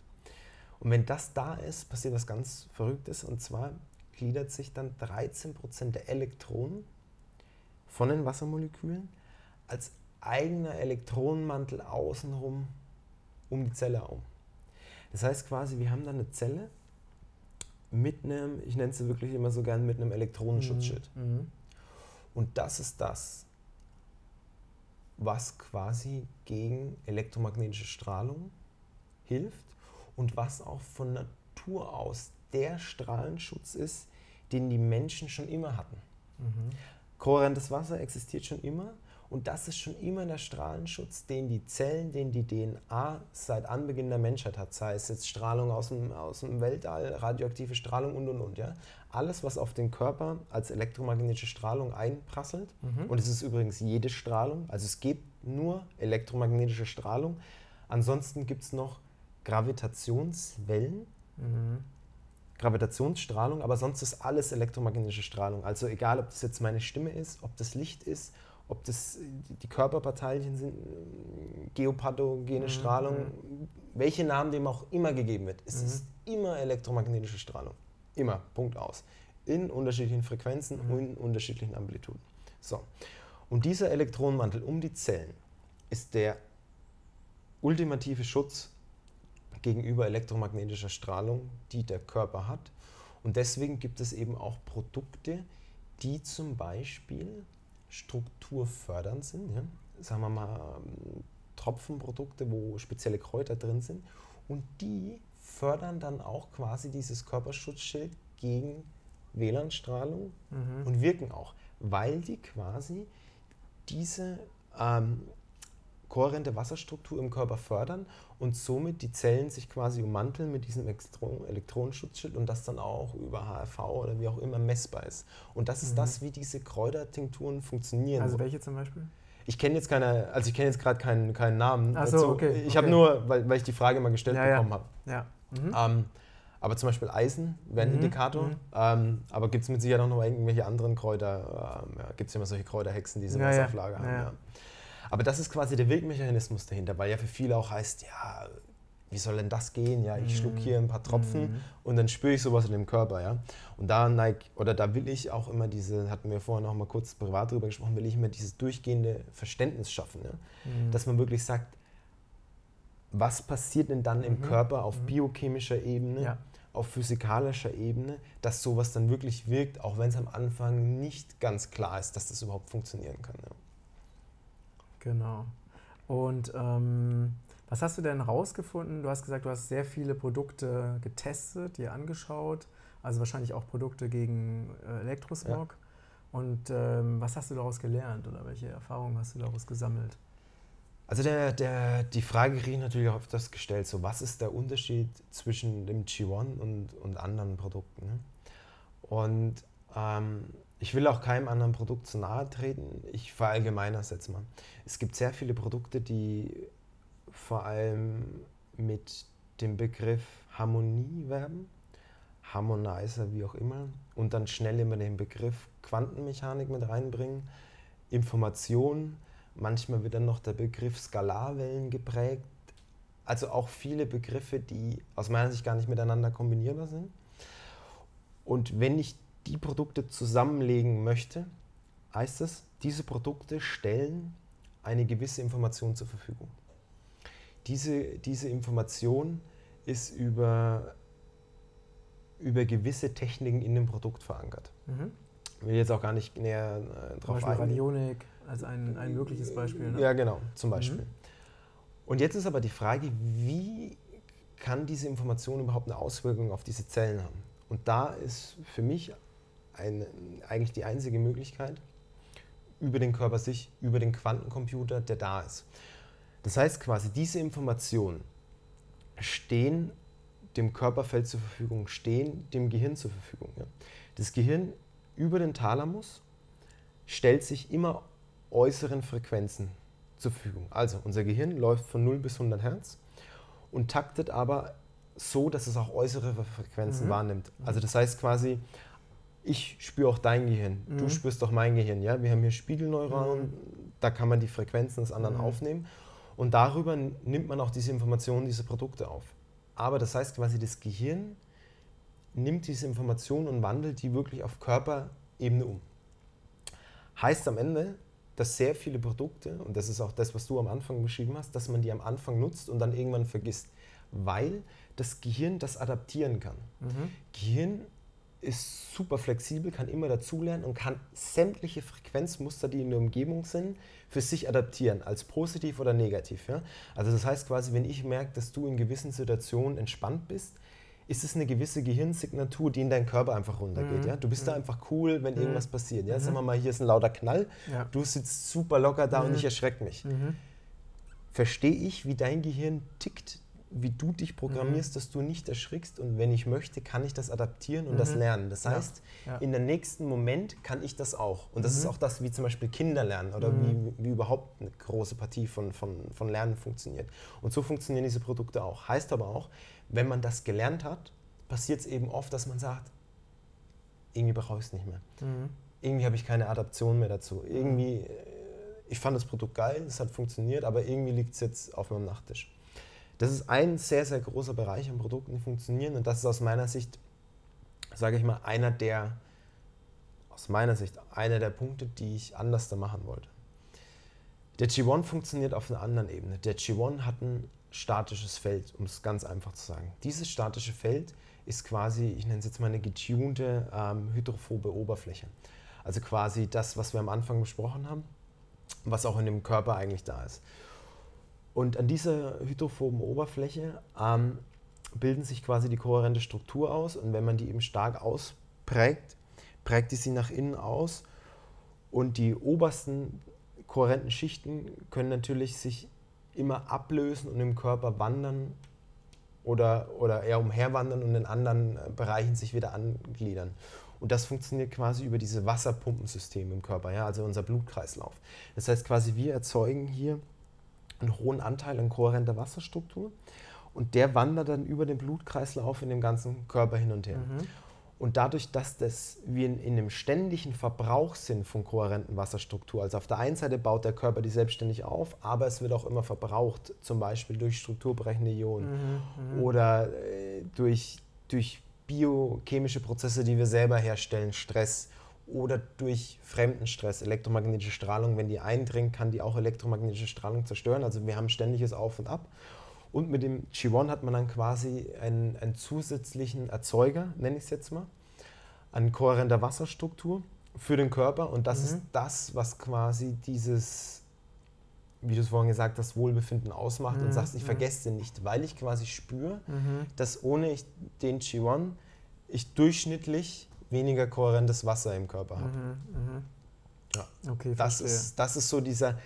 Und wenn das da ist, passiert was ganz Verrücktes, und zwar gliedert sich dann 13% der Elektronen von den Wassermolekülen als eigener Elektronenmantel außenrum um die Zelle herum. Das heißt quasi, wir haben da eine Zelle mit einem, ich nenne es wirklich immer so gern, mit einem Elektronenschutzschild. Mhm. mhm. Und das ist das, was quasi gegen elektromagnetische Strahlung hilft und was auch von Natur aus der Strahlenschutz ist, den die Menschen schon immer hatten. Mhm. Kohärentes Wasser existiert schon immer und das ist schon immer der Strahlenschutz, den die Zellen, den die DNA seit Anbeginn der Menschheit hat. Sei es jetzt Strahlung aus dem, aus dem Weltall, radioaktive Strahlung und und und. Ja? Alles, was auf den Körper als elektromagnetische Strahlung einprasselt, mhm. und es ist übrigens jede Strahlung, also es gibt nur elektromagnetische Strahlung. Ansonsten gibt es noch Gravitationswellen. Mhm. Gravitationsstrahlung, aber sonst ist alles elektromagnetische Strahlung. Also egal, ob das jetzt meine Stimme ist, ob das Licht ist, ob das die Körperparteien sind, geopathogene mhm. Strahlung, mhm. welche Namen dem auch immer gegeben wird. Es mhm. ist immer elektromagnetische Strahlung. Immer, Punkt aus. In unterschiedlichen Frequenzen mhm. und in unterschiedlichen Amplituden. So. Und dieser Elektronenmantel um die Zellen ist der ultimative Schutz gegenüber elektromagnetischer Strahlung, die der Körper hat. Und deswegen gibt es eben auch Produkte, die zum Beispiel strukturfördernd sind. Ja? Sagen wir mal Tropfenprodukte, wo spezielle Kräuter drin sind. Und die fördern dann auch quasi dieses Körperschutzschild gegen WLAN-Strahlung mhm. und wirken auch, weil die quasi diese ähm, kohärente Wasserstruktur im Körper fördern und somit die Zellen sich quasi ummanteln mit diesem Elektronenschutzschild und das dann auch über HRV oder wie auch immer messbar ist. Und das ist mhm. das, wie diese Kräutertinkturen funktionieren. Also welche zum Beispiel? Ich kenne jetzt keine, also ich kenne jetzt gerade keinen, keinen Namen. Ach so, okay. Ich okay. habe nur, weil, weil ich die Frage mal gestellt ja, bekommen habe. Ja. Mhm. Ähm, aber zum Beispiel Eisen wäre ein mhm. Indikator. Mhm. Ähm, aber gibt es mit Sicherheit auch noch irgendwelche anderen Kräuter? Ähm, ja, gibt es immer solche Kräuterhexen, die sie ja, auf Lager haben. Ja. Aber das ist quasi der Wirkmechanismus dahinter, weil ja für viele auch heißt, ja, wie soll denn das gehen? Ja, ich schluck hier ein paar Tropfen mhm. und dann spüre ich sowas in dem Körper, ja. Und da neig, oder da will ich auch immer diese, hatten wir vorhin noch mal kurz privat drüber gesprochen, will ich immer dieses durchgehende Verständnis schaffen, ja? Mhm. dass man wirklich sagt, was passiert denn dann im mhm. Körper auf mhm. biochemischer Ebene, ja. auf physikalischer Ebene, dass sowas dann wirklich wirkt, auch wenn es am Anfang nicht ganz klar ist, dass das überhaupt funktionieren kann. Ja. Genau. Und ähm, was hast du denn rausgefunden? Du hast gesagt, du hast sehr viele Produkte getestet, dir angeschaut, also wahrscheinlich auch Produkte gegen äh, Elektrosmog. Ja. Und ähm, was hast du daraus gelernt oder welche Erfahrungen hast du daraus gesammelt? Also der, der, die Frage kriege ich natürlich auch öfters gestellt, so was ist der Unterschied zwischen dem G1 und, und anderen Produkten? Ne? Und ähm, ich will auch keinem anderen Produkt zu nahe treten. Ich verallgemeine es jetzt mal. Es gibt sehr viele Produkte, die vor allem mit dem Begriff Harmonie werben, Harmonizer, wie auch immer, und dann schnell immer den Begriff Quantenmechanik mit reinbringen, Information, manchmal wird dann noch der Begriff Skalarwellen geprägt, also auch viele Begriffe, die aus meiner Sicht gar nicht miteinander kombinierbar sind. Und wenn ich die Produkte zusammenlegen möchte, heißt es, diese Produkte stellen eine gewisse Information zur Verfügung. Diese, diese Information ist über, über gewisse Techniken in dem Produkt verankert. Mhm. Ich will jetzt auch gar nicht näher äh, drauf eingehen. Radionik als ein, ein mögliches Beispiel. Ne? Ja, genau, zum Beispiel. Mhm. Und jetzt ist aber die Frage, wie kann diese Information überhaupt eine Auswirkung auf diese Zellen haben? Und da ist für mich ein, eigentlich die einzige Möglichkeit, über den Körper sich, über den Quantencomputer, der da ist. Das heißt quasi, diese Informationen stehen dem Körperfeld zur Verfügung, stehen dem Gehirn zur Verfügung. Ja. Das Gehirn über den Thalamus stellt sich immer äußeren Frequenzen zur Verfügung. Also unser Gehirn läuft von 0 bis 100 Hertz und taktet aber so, dass es auch äußere Frequenzen mhm. wahrnimmt. Also das heißt quasi, ich spüre auch dein Gehirn, mhm. du spürst auch mein Gehirn. Ja? Wir haben hier Spiegelneuronen, mhm. da kann man die Frequenzen des anderen mhm. aufnehmen und darüber nimmt man auch diese Informationen, diese Produkte auf. Aber das heißt quasi, das Gehirn nimmt diese Informationen und wandelt die wirklich auf Körperebene um. Heißt am Ende, dass sehr viele Produkte, und das ist auch das, was du am Anfang beschrieben hast, dass man die am Anfang nutzt und dann irgendwann vergisst, weil das Gehirn das adaptieren kann. Mhm. Gehirn ist super flexibel, kann immer dazulernen und kann sämtliche Frequenzmuster, die in der Umgebung sind, für sich adaptieren, als positiv oder negativ. Ja? Also das heißt quasi, wenn ich merke, dass du in gewissen Situationen entspannt bist, ist es eine gewisse Gehirnsignatur, die in deinen Körper einfach runtergeht. Mhm. Ja? Du bist mhm. da einfach cool, wenn mhm. irgendwas passiert. Ja? Mhm. Sagen wir mal, hier ist ein lauter Knall, ja. du sitzt super locker da und mhm. ich erschrecke mich. Mhm. Verstehe ich, wie dein Gehirn tickt, wie du dich programmierst, dass du nicht erschrickst und wenn ich möchte, kann ich das adaptieren und das lernen. Das heißt, ja. Ja. in der nächsten Moment kann ich das auch. Und das ist auch das, wie zum Beispiel Kinder lernen oder wie, wie überhaupt eine große Partie von, von, von Lernen funktioniert. Und so funktionieren diese Produkte auch. Heißt aber auch, wenn man das gelernt hat, passiert es eben oft, dass man sagt, irgendwie brauche ich es nicht mehr. Mhm. Irgendwie habe ich keine Adaption mehr dazu. Irgendwie, äh, ich fand das Produkt geil, es hat funktioniert, aber irgendwie liegt es jetzt auf meinem Nachttisch. Das ist ein sehr, sehr großer Bereich an Produkten, die funktionieren und das ist aus meiner Sicht, sage ich mal, einer der, aus meiner Sicht, einer der Punkte, die ich anders da machen wollte. Der G1 funktioniert auf einer anderen Ebene. Der G1 hat ein statisches Feld, um es ganz einfach zu sagen. Dieses statische Feld ist quasi, ich nenne es jetzt mal eine getunte ähm, hydrophobe Oberfläche. Also quasi das, was wir am Anfang besprochen haben, was auch in dem Körper eigentlich da ist. Und an dieser hydrophoben Oberfläche ähm, bilden sich quasi die kohärente Struktur aus und wenn man die eben stark ausprägt, prägt die sie nach innen aus und die obersten kohärenten Schichten können natürlich sich immer ablösen und im Körper wandern oder, oder eher umherwandern und in anderen äh, Bereichen sich wieder angliedern. Und das funktioniert quasi über diese Wasserpumpensysteme im Körper, ja, also unser Blutkreislauf. Das heißt quasi, wir erzeugen hier einen hohen Anteil an kohärenter Wasserstruktur und der wandert dann über den Blutkreislauf in dem ganzen Körper hin und her. Mhm. Und dadurch, dass das, wir in, in, einem ständigen Verbrauch sind von kohärenten Wasserstruktur, also auf der einen Seite baut der Körper die selbstständig auf, aber es wird auch immer verbraucht, zum Beispiel durch strukturbrechende Ionen mhm, mhm. oder äh, durch, durch biochemische Prozesse, die wir selber herstellen, Stress oder durch fremden Stress, elektromagnetische Strahlung, wenn die eindringt, kann die auch elektromagnetische Strahlung zerstören. Also wir haben ständiges Auf und Ab. Und mit dem G1 hat man dann quasi einen, einen zusätzlichen Erzeuger, nenne ich es jetzt mal, an kohärenter Wasserstruktur für den Körper. Und das mhm. ist das, was quasi dieses, wie du es vorhin gesagt hast, Wohlbefinden ausmacht mhm. und sagst, ich mhm. vergesse den nicht, weil ich quasi spüre, mhm. dass ohne ich den G1 ich durchschnittlich weniger kohärentes Wasser im Körper habe. Mhm. mhm. Ja. Okay, das, ist, das ist so dieser,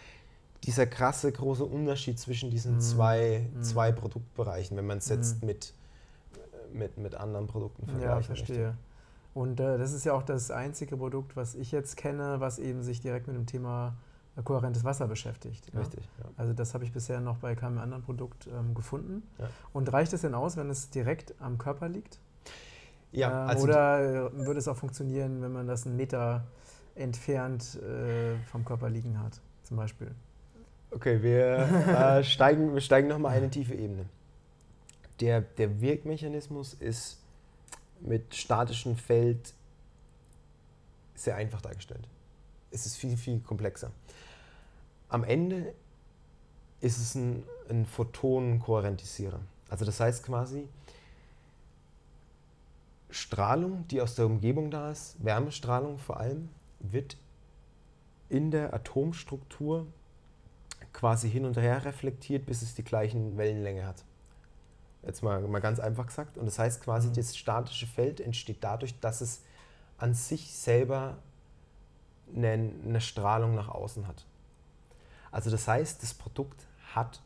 dieser krasse große Unterschied zwischen diesen mhm. zwei, mhm. zwei Produktbereichen, wenn man es jetzt mhm. mit, mit, mit anderen Produkten vergleicht. Ja, verstehe. Und äh, das ist ja auch das einzige Produkt, was ich jetzt kenne, was eben sich direkt mit dem Thema äh, kohärentes Wasser beschäftigt. Ja? Richtig. Ja. Also das habe ich bisher noch bei keinem anderen Produkt ähm, gefunden. Ja. Und reicht es denn aus, wenn es direkt am Körper liegt? Ja, Äh, also oder äh, würde es auch funktionieren, wenn man das einen Meter entfernt äh, vom Körper liegen hat, zum Beispiel? Okay, wir, äh, steigen, wir steigen nochmal eine tiefe Ebene. Der, der Wirkmechanismus ist mit statischem Feld sehr einfach dargestellt. Es ist viel, viel komplexer. Am Ende ist es ein, ein Photonenkohärentisierer. Also das heißt quasi, Strahlung, die aus der Umgebung da ist, Wärmestrahlung vor allem, wird in der Atomstruktur quasi hin und her reflektiert, bis es die gleichen Wellenlänge hat. Jetzt mal, mal ganz einfach gesagt. Und das heißt quasi, Mhm. das statische Feld entsteht dadurch, dass es an sich selber eine, eine Strahlung nach außen hat. Also das heißt, das Produkt hat,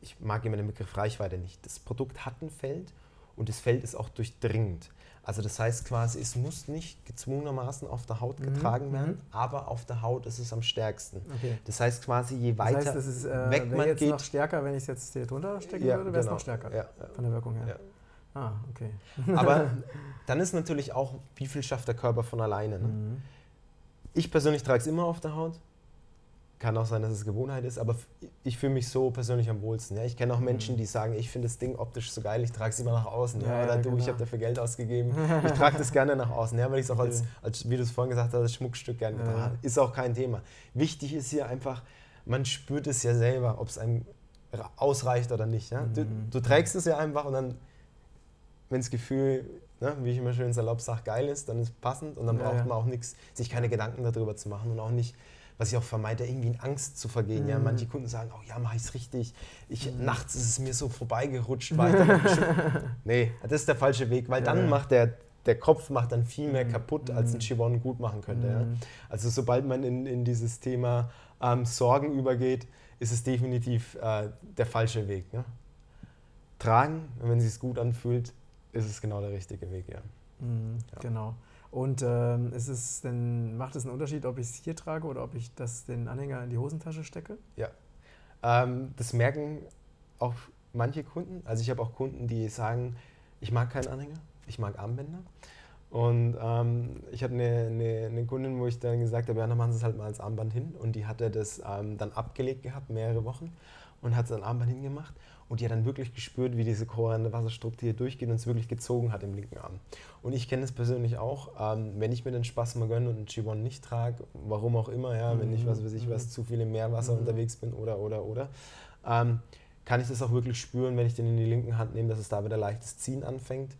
ich mag immer den Begriff Reichweite nicht, das Produkt hat ein Feld und das Feld ist auch durchdringend. Also das heißt quasi, es muss nicht gezwungenermaßen auf der Haut Mhm, getragen werden, mhm. aber auf der Haut ist es am stärksten. Okay. Das heißt quasi, je Das weiter heißt, es ist äh, weg man jetzt geht, noch stärker, wenn ich es jetzt hier drunter stecken Ja, würde, wäre es genau. noch stärker Ja, ja. von der Wirkung her. Ah, okay. Aber dann ist natürlich auch, wie viel schafft der Körper von alleine. Ne? Mhm. Ich persönlich trage es immer auf der Haut. Kann auch sein, dass es Gewohnheit ist, aber ich fühle mich so persönlich am wohlsten. Ja? Ich kenne auch Menschen, Mhm. die sagen, ich finde das Ding optisch so geil, ich trage es immer nach außen. Ja? Ja, Oder du, ich genau. habe dafür Geld ausgegeben. Ich trage das gerne nach außen, ja? weil ich es auch als, als, wie du es vorhin gesagt hast, als Schmuckstück gerne Ja. habe. Ist auch kein Thema. Wichtig ist hier einfach, man spürt es ja selber, ob es einem ausreicht oder nicht. Ja? Du, Mhm. du trägst es ja einfach und dann, wenn das Gefühl, ne, wie ich immer schön salopp sage, geil ist, dann ist es passend und dann Ja, braucht man auch nichts, sich keine Gedanken darüber zu machen und auch nicht, was ich auch vermeide, irgendwie in Angst zu vergehen. Ja, Mhm. manche Kunden sagen, oh ja, mache ich es richtig. Ich, Mhm. Nachts ist es mir so vorbeigerutscht. Bestimmt- nee, das ist der falsche Weg, weil Ja, dann ja. macht der, der Kopf macht dann viel mehr Mhm. kaputt, als ein Mhm. Chivon gut machen könnte. Ja. Mhm. Also sobald man in, in dieses Thema ähm, Sorgen übergeht, ist es definitiv äh, der falsche Weg. Ne? Tragen, wenn es sich gut anfühlt, ist es genau der richtige Weg, ja. Mhm, Ja. Genau. Und ähm, ist es denn, macht es einen Unterschied, ob ich es hier trage oder ob ich das, den Anhänger in die Hosentasche stecke? Ähm, das merken auch manche Kunden. Also ich habe auch Kunden, die sagen, ich mag keinen Anhänger, ich mag Armbänder. Und ähm, ich hatte eine, eine, eine Kundin, wo ich dann gesagt habe, ja, dann machen Sie es halt mal als Armband hin. Und die hatte das ähm, dann abgelegt gehabt, mehrere Wochen, und hat sein Armband hingemacht. Und die hat dann wirklich gespürt, wie diese kohärente Wasserstruktur hier durchgeht und es wirklich gezogen hat im linken Arm. Und ich kenne es persönlich auch, ähm, wenn ich mir den Spaß mal gönne und einen Chivon nicht trage, warum auch immer, ja, wenn ich, was weiß ich, was zu viel im Meerwasser Mhm. unterwegs bin oder, oder, oder, ähm, kann ich das auch wirklich spüren, wenn ich den in die linken Hand nehme, dass es da wieder leichtes Ziehen anfängt.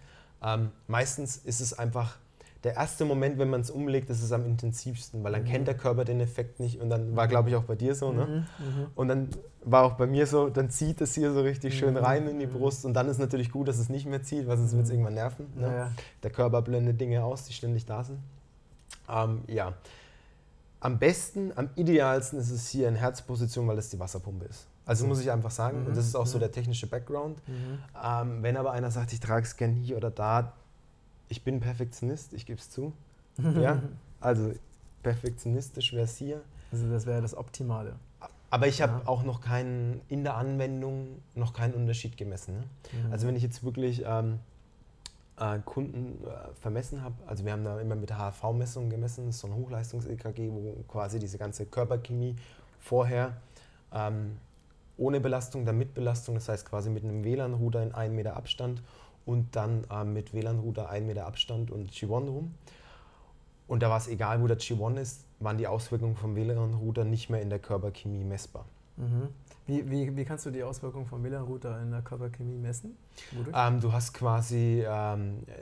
Ähm, meistens ist es einfach der erste Moment, wenn man es umlegt, ist es am intensivsten, weil dann Mhm. kennt der Körper den Effekt nicht und dann war, glaube ich, auch bei dir so, ne? Mhm, mhm. Und dann war auch bei mir so, dann zieht es hier so richtig schön Mhm. rein in die Mhm. Brust und dann ist natürlich gut, dass es nicht mehr zieht, weil sonst wird es Mhm. irgendwann nerven. Ne? Ja. Der Körper blendet Dinge aus, die ständig da sind. Ähm, ja. Am besten, am idealsten ist es hier in Herzposition, weil es die Wasserpumpe ist. Also muss ich einfach sagen, und das ist auch so der technische Background. Ähm, wenn aber einer sagt, ich trage es gern hier oder da, ich bin Perfektionist, ich gebe es zu. Ja? Also perfektionistisch wäre es hier. Also das wäre das Optimale. Aber ich habe Ja. auch noch keinen, in der Anwendung noch keinen Unterschied gemessen. Ne? Mhm. Also wenn ich jetzt wirklich ähm, äh, Kunden äh, vermessen habe, also wir haben da immer mit HRV-Messungen gemessen, das ist so ein Hochleistungs-EKG, wo quasi diese ganze Körperchemie vorher ähm, ohne Belastung, dann mit Belastung, das heißt quasi mit einem WLAN-Router in 1 Meter Abstand und dann ähm, mit WLAN-Router 1 Meter Abstand und G1 rum. Und da war es egal, wo der G1 ist, waren die Auswirkungen vom WLAN-Router nicht mehr in der Körperchemie messbar. Mhm. Wie, wie, wie kannst du die Auswirkungen vom WLAN-Router in der Körperchemie messen? Ähm, du hast quasi, ähm, äh,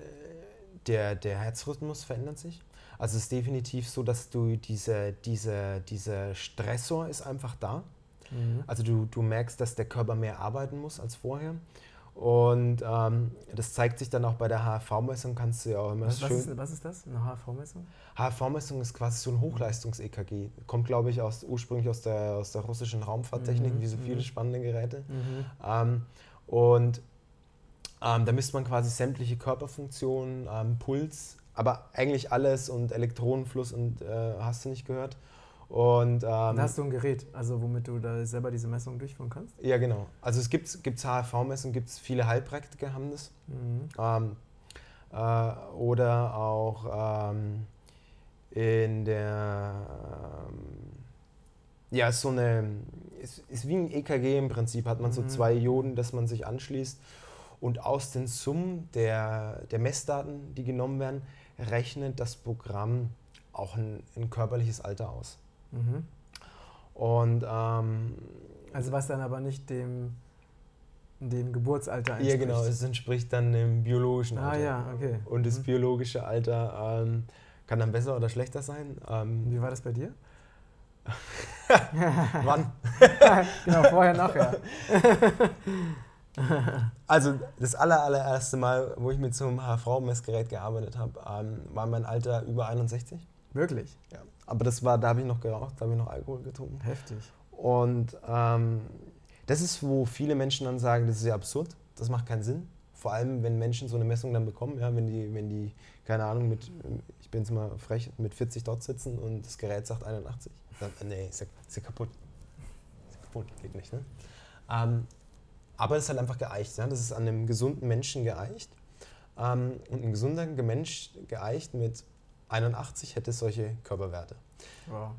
der, der Herzrhythmus verändert sich. Also es ist definitiv so, dass du diese, diese, dieser Stressor ist einfach da. Mhm. Also du, du merkst, dass der Körper mehr arbeiten muss als vorher. Und ähm, das zeigt sich dann auch bei der HRV-Messung, kannst du ja auch immer Was, was, schön... ist, was ist das? Eine HRV-Messung? HRV-Messung ist quasi so ein Hochleistungs-EKG. Kommt, glaube ich, aus, ursprünglich aus der, aus der russischen Raumfahrttechnik, Mhm, wie so viele mhm. spannende Geräte. Mhm. Ähm, und Ähm, da misst man quasi sämtliche Körperfunktionen, ähm, Puls, aber eigentlich alles und Elektronenfluss und äh, hast du nicht gehört. Und, ähm, da hast du ein Gerät, also womit du da selber diese Messungen durchführen kannst? Ja, genau. Also es gibt gibt's HRV-Messungen, gibt es viele Heilpraktiker haben das. Mhm. Ähm, äh, oder auch ähm, in der, ähm, ja, so eine, ist, ist wie ein EKG im Prinzip, hat man mhm. so zwei Ioden, dass man sich anschließt und aus den Summen der, der Messdaten, die genommen werden, rechnet das Programm auch ein, ein körperliches Alter aus. Mhm. Und ähm, also was dann aber nicht dem, dem Geburtsalter entspricht. Ja, genau, es entspricht dann dem biologischen ah, Alter. Ah ja, okay. Und das mhm. biologische Alter ähm, kann dann besser oder schlechter sein. Ähm, Wie war das bei dir? Wann? genau, vorher, nachher. also das aller, allererste Mal, wo ich mit so einem HV-Messgerät gearbeitet habe, ähm, war mein Alter über 61. Wirklich? Ja. Aber das war, da habe ich noch geraucht, da habe ich noch Alkohol getrunken. Heftig. Und ähm, das ist, wo viele Menschen dann sagen, das ist ja absurd, das macht keinen Sinn. Vor allem, wenn Menschen so eine Messung dann bekommen, ja, wenn die, wenn die, keine Ahnung, mit, ich bin jetzt mal frech, mit 40 dort sitzen und das Gerät sagt 81. Dann, äh, nee, ist ja, ist ja kaputt. Ist ja kaputt, geht nicht, ne? Ähm, aber es ist halt einfach geeicht, ja? das ist an einem gesunden Menschen geeicht. Ähm, und ein gesunder Mensch geeicht mit 81 hätte solche Körperwerte. Wow.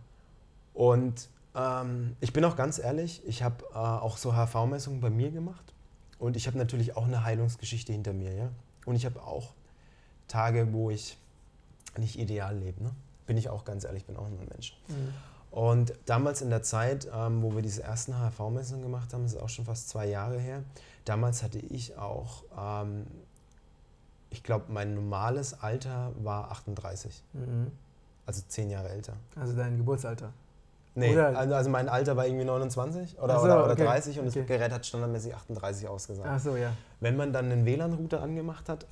Und ähm, ich bin auch ganz ehrlich, ich habe äh, auch so HV-Messungen bei mir gemacht und ich habe natürlich auch eine Heilungsgeschichte hinter mir. Ja? Und ich habe auch Tage, wo ich nicht ideal lebe. Ne? Bin ich auch ganz ehrlich, bin auch ein Mensch. Mhm. Und damals in der Zeit, ähm, wo wir diese ersten HV-Messungen gemacht haben, das ist auch schon fast zwei Jahre her, damals hatte ich auch ähm, ich glaube, mein normales Alter war 38. Mhm. Also zehn Jahre älter. Also dein Geburtsalter? Nee, also, also mein Alter war irgendwie 29 oder, so, oder, oder okay. 30 und okay. das Gerät hat standardmäßig 38 ausgesagt. Ach so, ja. Wenn man dann einen WLAN-Router angemacht hat,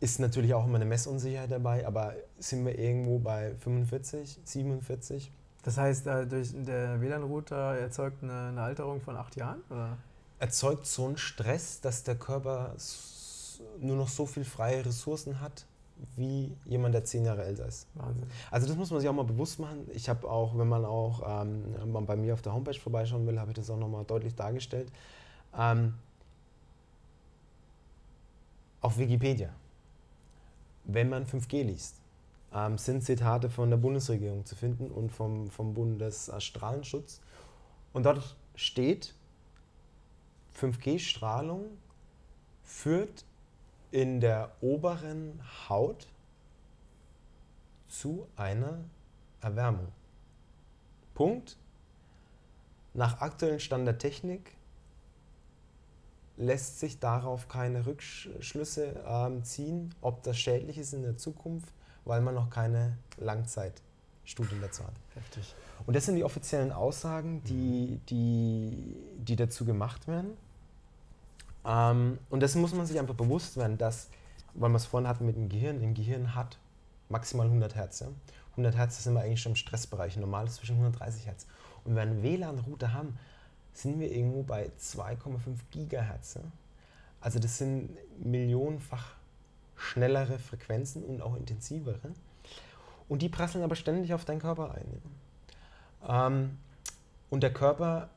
ist natürlich auch immer eine Messunsicherheit dabei, aber sind wir irgendwo bei 45, 47? Das heißt, durch der WLAN-Router erzeugt eine, eine Alterung von acht Jahren? Oder? Erzeugt so einen Stress, dass der Körper nur noch so viel freie Ressourcen hat, wie jemand, der zehn Jahre älter ist. Wahnsinn. Also das muss man sich auch mal bewusst machen. Ich habe auch, wenn man auch ähm, man bei mir auf der Homepage vorbeischauen will, habe ich das auch nochmal deutlich dargestellt. Ähm, auf Wikipedia, wenn man 5G liest, ähm, sind Zitate von der Bundesregierung zu finden und vom, vom Bundesstrahlenschutz. Und dort steht, 5G-Strahlung führt in der oberen Haut zu einer Erwärmung. Punkt. Nach aktuellem Stand der Technik lässt sich darauf keine Rückschlüsse äh, ziehen, ob das schädlich ist in der Zukunft, weil man noch keine Langzeitstudien dazu hat. Heftig. Und das sind die offiziellen Aussagen, die, die, die dazu gemacht werden. Ähm, und das muss man sich einfach bewusst werden, dass, weil wir es vorhin hatten mit dem Gehirn, im Gehirn hat maximal 100 Hertz. Ja? 100 Hertz sind wir eigentlich schon im Stressbereich, normal ist zwischen 130 Hertz. Und wenn wir eine WLAN-Route haben, sind wir irgendwo bei 2,5 Gigahertz. Also das sind millionenfach schnellere Frequenzen und auch intensivere. Und die prasseln aber ständig auf deinen Körper ein. Ähm, und der Körper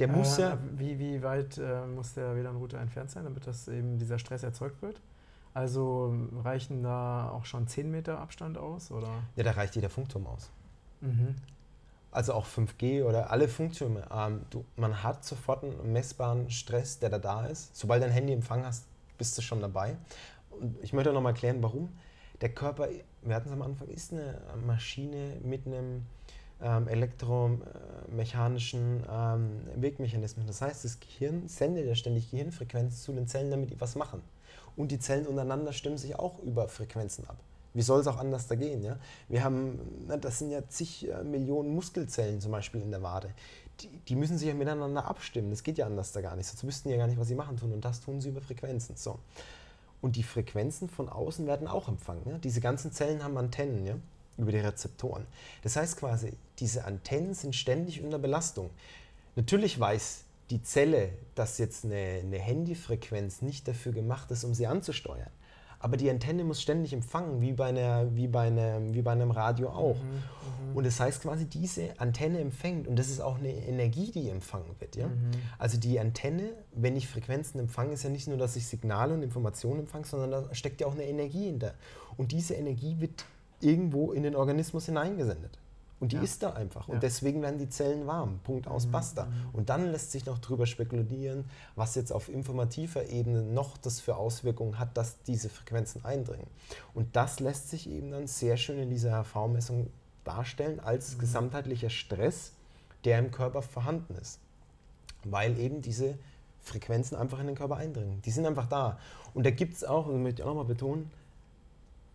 der muss äh, ja. Wie, wie weit äh, muss der WLAN-Router entfernt sein, damit das eben dieser Stress erzeugt wird? Also reichen da auch schon 10 Meter Abstand aus? Oder? Ja, da reicht jeder Funkturm aus. Mhm. Also auch 5G oder alle Funktürme. Ähm, du, man hat sofort einen messbaren Stress, der da da ist. Sobald du ein Handy Empfang hast, bist du schon dabei. Und ich möchte noch mal erklären, warum. Der Körper, wir hatten es am Anfang, ist eine Maschine mit einem ähm, elektromechanischen ähm, Wirkmechanismen. Das heißt, das Gehirn sendet ja ständig Gehirnfrequenzen zu den Zellen, damit die was machen. Und die Zellen untereinander stimmen sich auch über Frequenzen ab. Wie soll es auch anders da gehen? Ja? Wir haben, das sind ja zig äh, Millionen Muskelzellen zum Beispiel in der Wade. Die, die, müssen sich ja miteinander abstimmen. Das geht ja anders da gar nicht. Sonst wüssten die ja gar nicht, was sie machen tun. Und das tun sie über Frequenzen. So. Und die Frequenzen von außen werden auch empfangen. Ja? Diese ganzen Zellen haben Antennen. Ja? Über die Rezeptoren. Das heißt quasi, diese Antennen sind ständig unter Belastung. Natürlich weiß die Zelle, dass jetzt eine, eine Handyfrequenz nicht dafür gemacht ist, um sie anzusteuern. Aber die Antenne muss ständig empfangen, wie bei, einer, wie bei, einem, wie bei einem Radio auch. Mhm, mhm. und das heißt quasi, diese Antenne empfängt und das ist auch eine Energie, die empfangen wird. Ja? Mhm. Also die Antenne, wenn ich Frequenzen empfange, ist ja nicht nur, dass ich Signale und Informationen empfange, sondern da steckt ja auch eine Energie hinter. Und diese Energie wird irgendwo in den Organismus hineingesendet. Und die ja. ist da einfach. Und deswegen werden die Zellen warm. Punkt aus, mhm. basta. Und dann lässt sich noch drüber spekulieren, was jetzt auf informativer Ebene noch das für Auswirkungen hat, dass diese Frequenzen eindringen. Und das lässt sich eben dann sehr schön in dieser HV-Messung darstellen als mhm. gesamtheitlicher Stress, der im Körper vorhanden ist. Weil eben diese Frequenzen einfach in den Körper eindringen. Die sind einfach da. Und da gibt es auch, und das möchte ich auch nochmal betonen,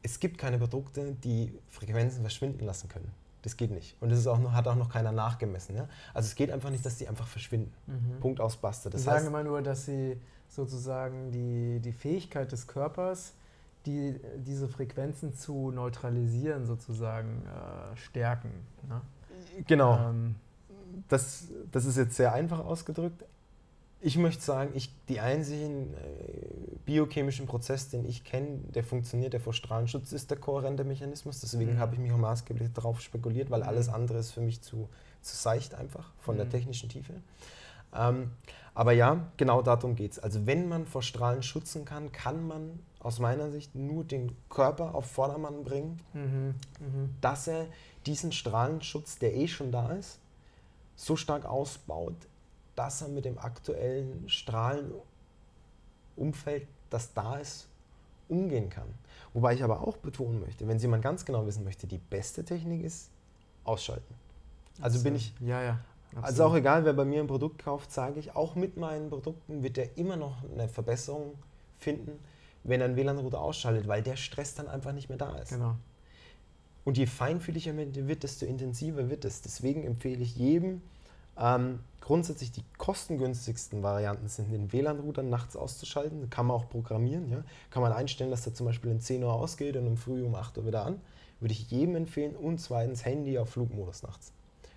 es gibt keine Produkte, die Frequenzen verschwinden lassen können. Das geht nicht. Und das ist auch noch, hat auch noch keiner nachgemessen. Ja? Also es geht einfach nicht, dass die einfach verschwinden. Mhm. Punkt aus Basta. Das die sagen immer nur, dass sie sozusagen die, die Fähigkeit des Körpers, die, diese Frequenzen zu neutralisieren, sozusagen äh, stärken. Ne? Genau. Ähm, das, das ist jetzt sehr einfach ausgedrückt, ich möchte sagen, ich, die einzigen äh, biochemischen Prozess, den ich kenne, der funktioniert, der vor Strahlenschutz ist der kohärente Mechanismus. Deswegen mhm. habe ich mich auch maßgeblich darauf spekuliert, weil mhm. alles andere ist für mich zu, zu seicht einfach von mhm. der technischen Tiefe. Ähm, aber ja, genau darum geht es. Also wenn man vor Strahlen schützen kann, kann man aus meiner Sicht nur den Körper auf Vordermann bringen, mhm. Mhm. dass er diesen Strahlenschutz, der eh schon da ist, so stark ausbaut, dass er mit dem aktuellen Strahlenumfeld, das da ist, umgehen kann. Wobei ich aber auch betonen möchte, wenn Sie mal ganz genau wissen möchte, die beste Technik ist ausschalten. Also bin ich. Ja, ja. Absolut. Also auch egal, wer bei mir ein Produkt kauft, sage ich, auch mit meinen Produkten wird er immer noch eine Verbesserung finden, wenn er einen WLAN-Router ausschaltet, weil der Stress dann einfach nicht mehr da ist. Genau. Und je feinfühliger er wird, desto intensiver wird es. Deswegen empfehle ich jedem, ähm, grundsätzlich die kostengünstigsten Varianten sind, den WLAN-Router nachts auszuschalten. Kann man auch programmieren. Ja? Kann man einstellen, dass der zum Beispiel um 10 Uhr ausgeht und um früh um 8 Uhr wieder an. Würde ich jedem empfehlen. Und zweitens Handy auf Flugmodus nachts.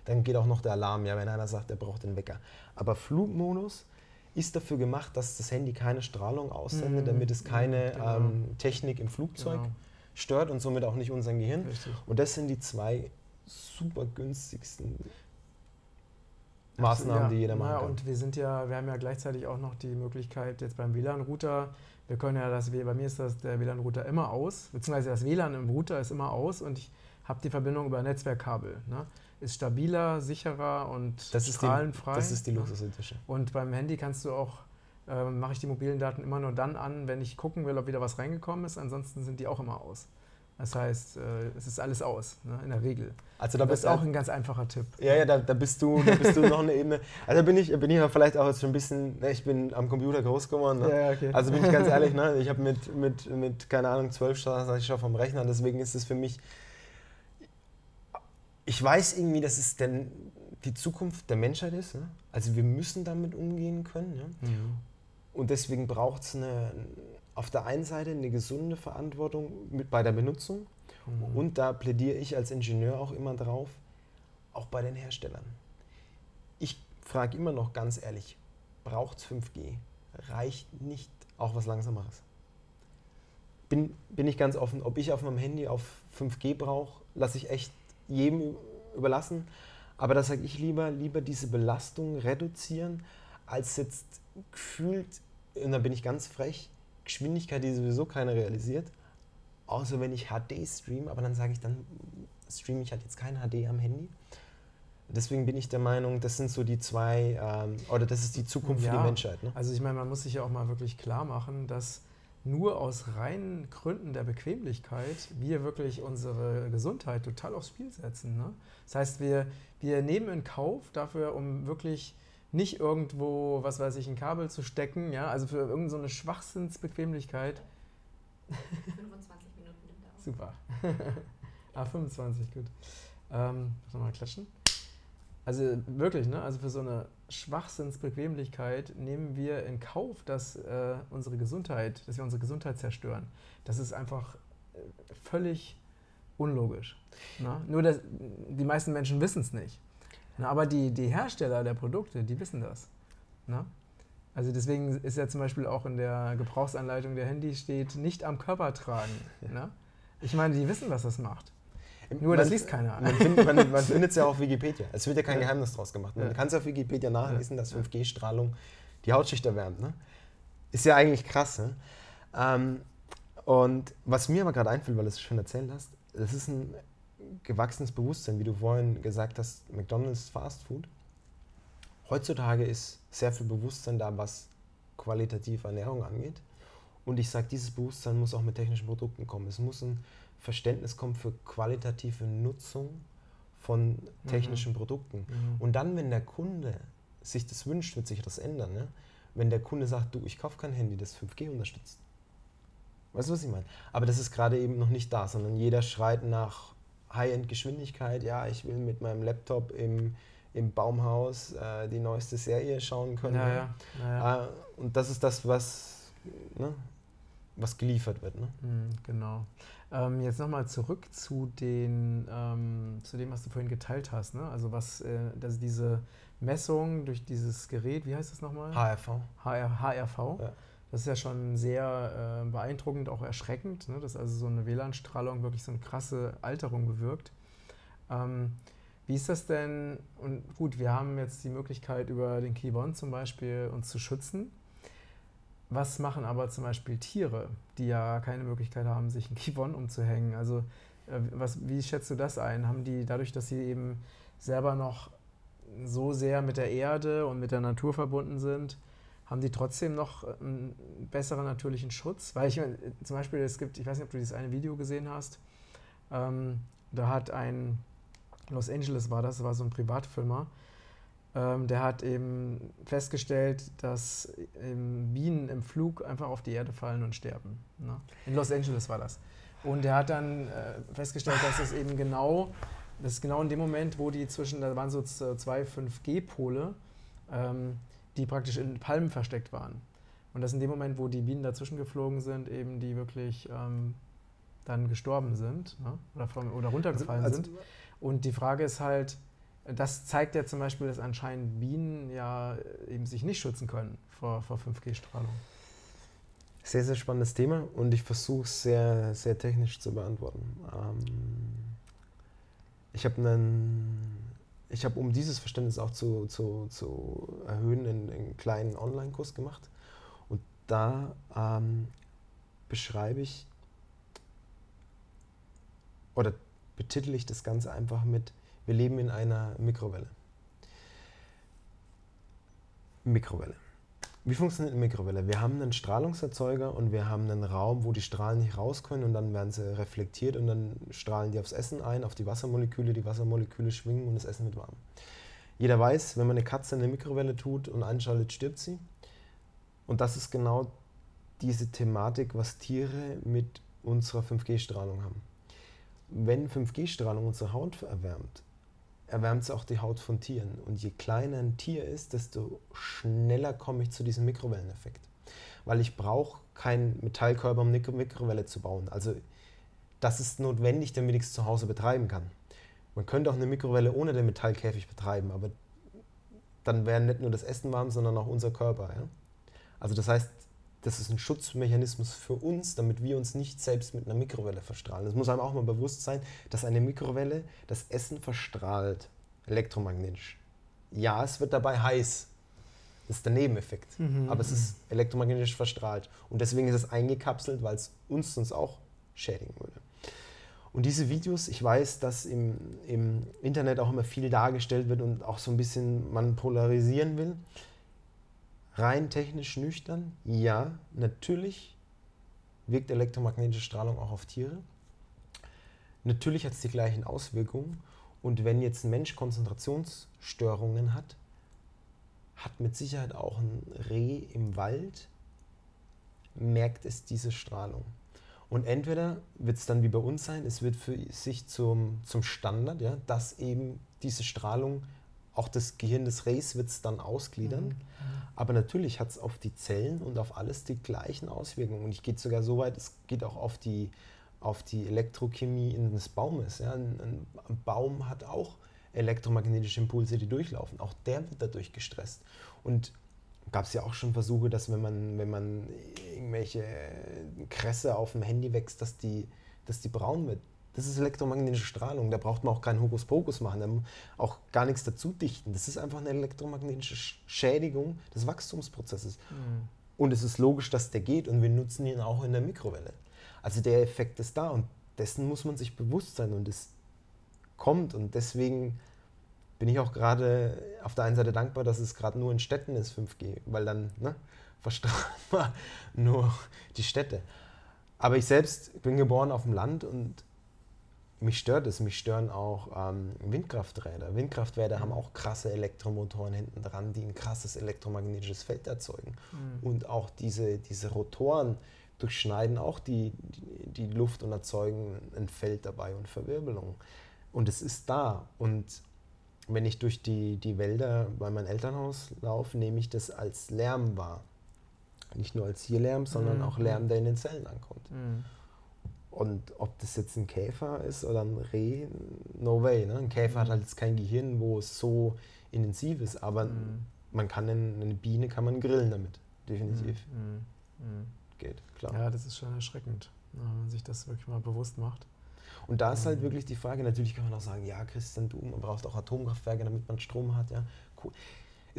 Dann geht auch noch der Alarm, ja, wenn einer sagt, er braucht den Wecker. Aber Flugmodus ist dafür gemacht, dass das Handy keine Strahlung aussendet, mhm. damit es keine genau. ähm, Technik im Flugzeug genau. stört und somit auch nicht unser Gehirn. Richtig. Und das sind die zwei super günstigsten Maßnahmen, ja, die jeder machen kann. Und wir sind ja, wir haben ja gleichzeitig auch noch die Möglichkeit jetzt beim WLAN-Router, wir können ja das, bei mir ist das der WLAN-Router immer aus, beziehungsweise das WLAN im Router ist immer aus und ich habe die Verbindung über Netzwerkkabel. Ne? Ist stabiler, sicherer und das strahlenfrei. Die, das ist die Luxusedition. Und beim Handy kannst du auch, äh, mache ich die mobilen Daten immer nur dann an, wenn ich gucken will, ob wieder was reingekommen ist. Ansonsten sind die auch immer aus. Das heißt, äh, es ist alles aus, ne, in der Regel. Also da das ist auch ein ganz einfacher Tipp. Ja, ja, da, da bist du, da bist du noch eine Ebene. Also bin ich, bin ich vielleicht auch jetzt schon ein bisschen, ne, ich bin am Computer groß geworden. Ne? Ja, okay. Also bin ich ganz ehrlich, ne, ich habe mit, mit, mit, keine Ahnung, zwölf Stunden ich schon vom Rechner, deswegen ist es für mich, ich weiß irgendwie, dass es denn die Zukunft der Menschheit ist. Ne? Also wir müssen damit umgehen können. Ja? Mhm. Und deswegen braucht es eine auf der einen Seite eine gesunde Verantwortung mit bei der Benutzung mhm. und da plädiere ich als Ingenieur auch immer drauf, auch bei den Herstellern. Ich frage immer noch ganz ehrlich, braucht es 5G? Reicht nicht auch was Langsameres? Bin, bin ich ganz offen, ob ich auf meinem Handy auf 5G brauche, lasse ich echt jedem überlassen. Aber da sage ich lieber, lieber diese Belastung reduzieren, als jetzt gefühlt, und da bin ich ganz frech, Geschwindigkeit, die sowieso keiner realisiert. Außer wenn ich HD streame, aber dann sage ich, dann streame ich halt jetzt kein HD am Handy. Deswegen bin ich der Meinung, das sind so die zwei, ähm, oder das ist die Zukunft ja, für die Menschheit. Ne? Also ich meine, man muss sich ja auch mal wirklich klar machen, dass nur aus reinen Gründen der Bequemlichkeit wir wirklich unsere Gesundheit total aufs Spiel setzen. Ne? Das heißt, wir, wir nehmen in Kauf dafür, um wirklich nicht irgendwo, was weiß ich, ein Kabel zu stecken, ja, also für irgendeine so Schwachsinnsbequemlichkeit. 25 Minuten nimmt er Super. ah, 25, gut. Ähm, nochmal klatschen. Also wirklich, ne? Also für so eine Schwachsinnsbequemlichkeit nehmen wir in Kauf, dass äh, unsere Gesundheit, dass wir unsere Gesundheit zerstören. Das ist einfach äh, völlig unlogisch. Ne? Nur dass die meisten Menschen wissen es nicht. Na, aber die, die Hersteller der Produkte, die wissen das. Ne? Also deswegen ist ja zum Beispiel auch in der Gebrauchsanleitung der Handy steht, nicht am Körper tragen. Ne? Ich meine, die wissen, was das macht. Nur man, das liest keiner. Man, find, man, man findet es ja auch auf Wikipedia. Es wird ja kein ja. Geheimnis draus gemacht. Man ja. kann es auf Wikipedia nachlesen, dass 5G-Strahlung die Hautschicht erwärmt. Ne? Ist ja eigentlich krass. Ne? Ähm, und was mir aber gerade einfällt, weil du es schon erzählt hast, das ist ein gewachsenes Bewusstsein, wie du vorhin gesagt hast, McDonald's Fast Food. Heutzutage ist sehr viel Bewusstsein da, was qualitative Ernährung angeht. Und ich sage, dieses Bewusstsein muss auch mit technischen Produkten kommen. Es muss ein Verständnis kommen für qualitative Nutzung von technischen mhm. Produkten. Mhm. Und dann, wenn der Kunde sich das wünscht, wird sich das ändern. Ne? Wenn der Kunde sagt, du, ich kaufe kein Handy, das 5G unterstützt. Weißt du, was ich meine? Aber das ist gerade eben noch nicht da, sondern jeder schreit nach High-End-Geschwindigkeit. Ja, ich will mit meinem Laptop im, im Baumhaus äh, die neueste Serie schauen können. Ja, ja. ja, äh, und das ist das, was, ne, was geliefert wird. Ne? Mhm, genau. Ähm, jetzt nochmal zurück zu, den, ähm, zu dem, was du vorhin geteilt hast. Ne? Also was, äh, dass diese Messung durch dieses Gerät, wie heißt das nochmal? HRV. HR, HRV. Das ist ja schon sehr äh, beeindruckend, auch erschreckend, ne? dass also so eine WLAN-Strahlung wirklich so eine krasse Alterung bewirkt. Ähm, wie ist das denn? Und gut, wir haben jetzt die Möglichkeit, über den Keyboard zum Beispiel uns zu schützen. Was machen aber zum Beispiel Tiere, die ja keine Möglichkeit haben, sich ein Kivon umzuhängen? Also äh, was, wie schätzt du das ein? Haben die dadurch, dass sie eben selber noch so sehr mit der Erde und mit der Natur verbunden sind, haben die trotzdem noch einen besseren natürlichen Schutz? Weil ich zum Beispiel, es gibt, ich weiß nicht, ob du dieses eine Video gesehen hast, ähm, da hat ein, Los Angeles war das, war so ein Privatfilmer, ähm, der hat eben festgestellt, dass ähm, Bienen im Flug einfach auf die Erde fallen und sterben. Ne? In Los Angeles war das. Und er hat dann äh, festgestellt, dass es eben genau, das ist genau in dem Moment, wo die zwischen, da waren so zwei 5G-Pole, ähm, die praktisch in Palmen versteckt waren. Und das in dem Moment, wo die Bienen dazwischen geflogen sind, eben die wirklich ähm, dann gestorben sind ne? oder, von, oder runtergefallen also, also, sind. Und die Frage ist halt, das zeigt ja zum Beispiel, dass anscheinend Bienen ja eben sich nicht schützen können vor, vor 5G-Strahlung. Sehr, sehr spannendes Thema und ich versuche es sehr, sehr technisch zu beantworten. Ähm, ich habe einen, ich habe, um dieses Verständnis auch zu, zu, zu erhöhen, einen, einen kleinen Online-Kurs gemacht und da ähm, beschreibe ich oder betitel ich das Ganze einfach mit wir leben in einer Mikrowelle. Mikrowelle. Wie funktioniert eine Mikrowelle? Wir haben einen Strahlungserzeuger und wir haben einen Raum, wo die Strahlen nicht raus können und dann werden sie reflektiert und dann strahlen die aufs Essen ein, auf die Wassermoleküle, die Wassermoleküle schwingen und das Essen wird warm. Jeder weiß, wenn man eine Katze in eine Mikrowelle tut und einschaltet, stirbt sie. Und das ist genau diese Thematik, was Tiere mit unserer 5G-Strahlung haben. Wenn 5G-Strahlung unsere Haut erwärmt, erwärmt es auch die Haut von Tieren. Und je kleiner ein Tier ist, desto schneller komme ich zu diesem Mikrowelleneffekt. Weil ich brauche keinen Metallkörper, um eine Mikrowelle zu bauen. Also das ist notwendig, damit ich es zu Hause betreiben kann. Man könnte auch eine Mikrowelle ohne den Metallkäfig betreiben, aber dann wäre nicht nur das Essen warm, sondern auch unser Körper. Ja? Also das heißt, das ist ein Schutzmechanismus für uns, damit wir uns nicht selbst mit einer Mikrowelle verstrahlen. Es muss einem auch mal bewusst sein, dass eine Mikrowelle das Essen verstrahlt, elektromagnetisch. Ja, es wird dabei heiß. Das ist der Nebeneffekt. Mhm. Aber es ist elektromagnetisch verstrahlt. Und deswegen ist es eingekapselt, weil es uns sonst auch schädigen würde. Und diese Videos, ich weiß, dass im, im Internet auch immer viel dargestellt wird und auch so ein bisschen man polarisieren will. Rein technisch nüchtern, ja, natürlich wirkt elektromagnetische Strahlung auch auf Tiere. Natürlich hat es die gleichen Auswirkungen. Und wenn jetzt ein Mensch Konzentrationsstörungen hat, hat mit Sicherheit auch ein Reh im Wald, merkt es diese Strahlung. Und entweder wird es dann wie bei uns sein, es wird für sich zum, zum Standard, ja, dass eben diese Strahlung auch das Gehirn des Rehs wird es dann ausgliedern. Mhm. Aber natürlich hat es auf die Zellen und auf alles die gleichen Auswirkungen. Und ich gehe sogar so weit, es geht auch auf die, auf die Elektrochemie des Baumes. Ja. Ein, ein Baum hat auch elektromagnetische Impulse, die durchlaufen. Auch der wird dadurch gestresst. Und gab es ja auch schon Versuche, dass wenn man, wenn man irgendwelche Kresse auf dem Handy wächst, dass die, dass die braun wird. Das ist elektromagnetische Strahlung. Da braucht man auch keinen Hokuspokus machen, auch gar nichts dazu dichten. Das ist einfach eine elektromagnetische Schädigung des Wachstumsprozesses. Mhm. Und es ist logisch, dass der geht und wir nutzen ihn auch in der Mikrowelle. Also der Effekt ist da und dessen muss man sich bewusst sein und es kommt und deswegen bin ich auch gerade auf der einen Seite dankbar, dass es gerade nur in Städten ist 5G, weil dann ne, verstrahlt man nur die Städte. Aber ich selbst bin geboren auf dem Land und mich stört es. Mich stören auch ähm, Windkrafträder. Windkrafträder mhm. haben auch krasse Elektromotoren hinten dran, die ein krasses elektromagnetisches Feld erzeugen. Mhm. Und auch diese, diese Rotoren durchschneiden auch die, die, die Luft und erzeugen ein Feld dabei und Verwirbelung. Und es ist da. Und wenn ich durch die, die Wälder bei meinem Elternhaus laufe, nehme ich das als Lärm wahr. Nicht nur als hier Lärm, sondern mhm. auch Lärm, der in den Zellen ankommt. Mhm. Und ob das jetzt ein Käfer ist oder ein Reh, no way. Ne? Ein Käfer mhm. hat halt jetzt kein Gehirn, wo es so intensiv ist, aber mhm. man kann eine, eine, Biene kann man grillen damit, definitiv. Mhm. Mhm. Geht, klar. Ja, das ist schon erschreckend, wenn man sich das wirklich mal bewusst macht. Und da ist halt wirklich die Frage, natürlich kann man auch sagen, ja, Christian, du, man braucht auch Atomkraftwerke, damit man Strom hat. Ja, cool.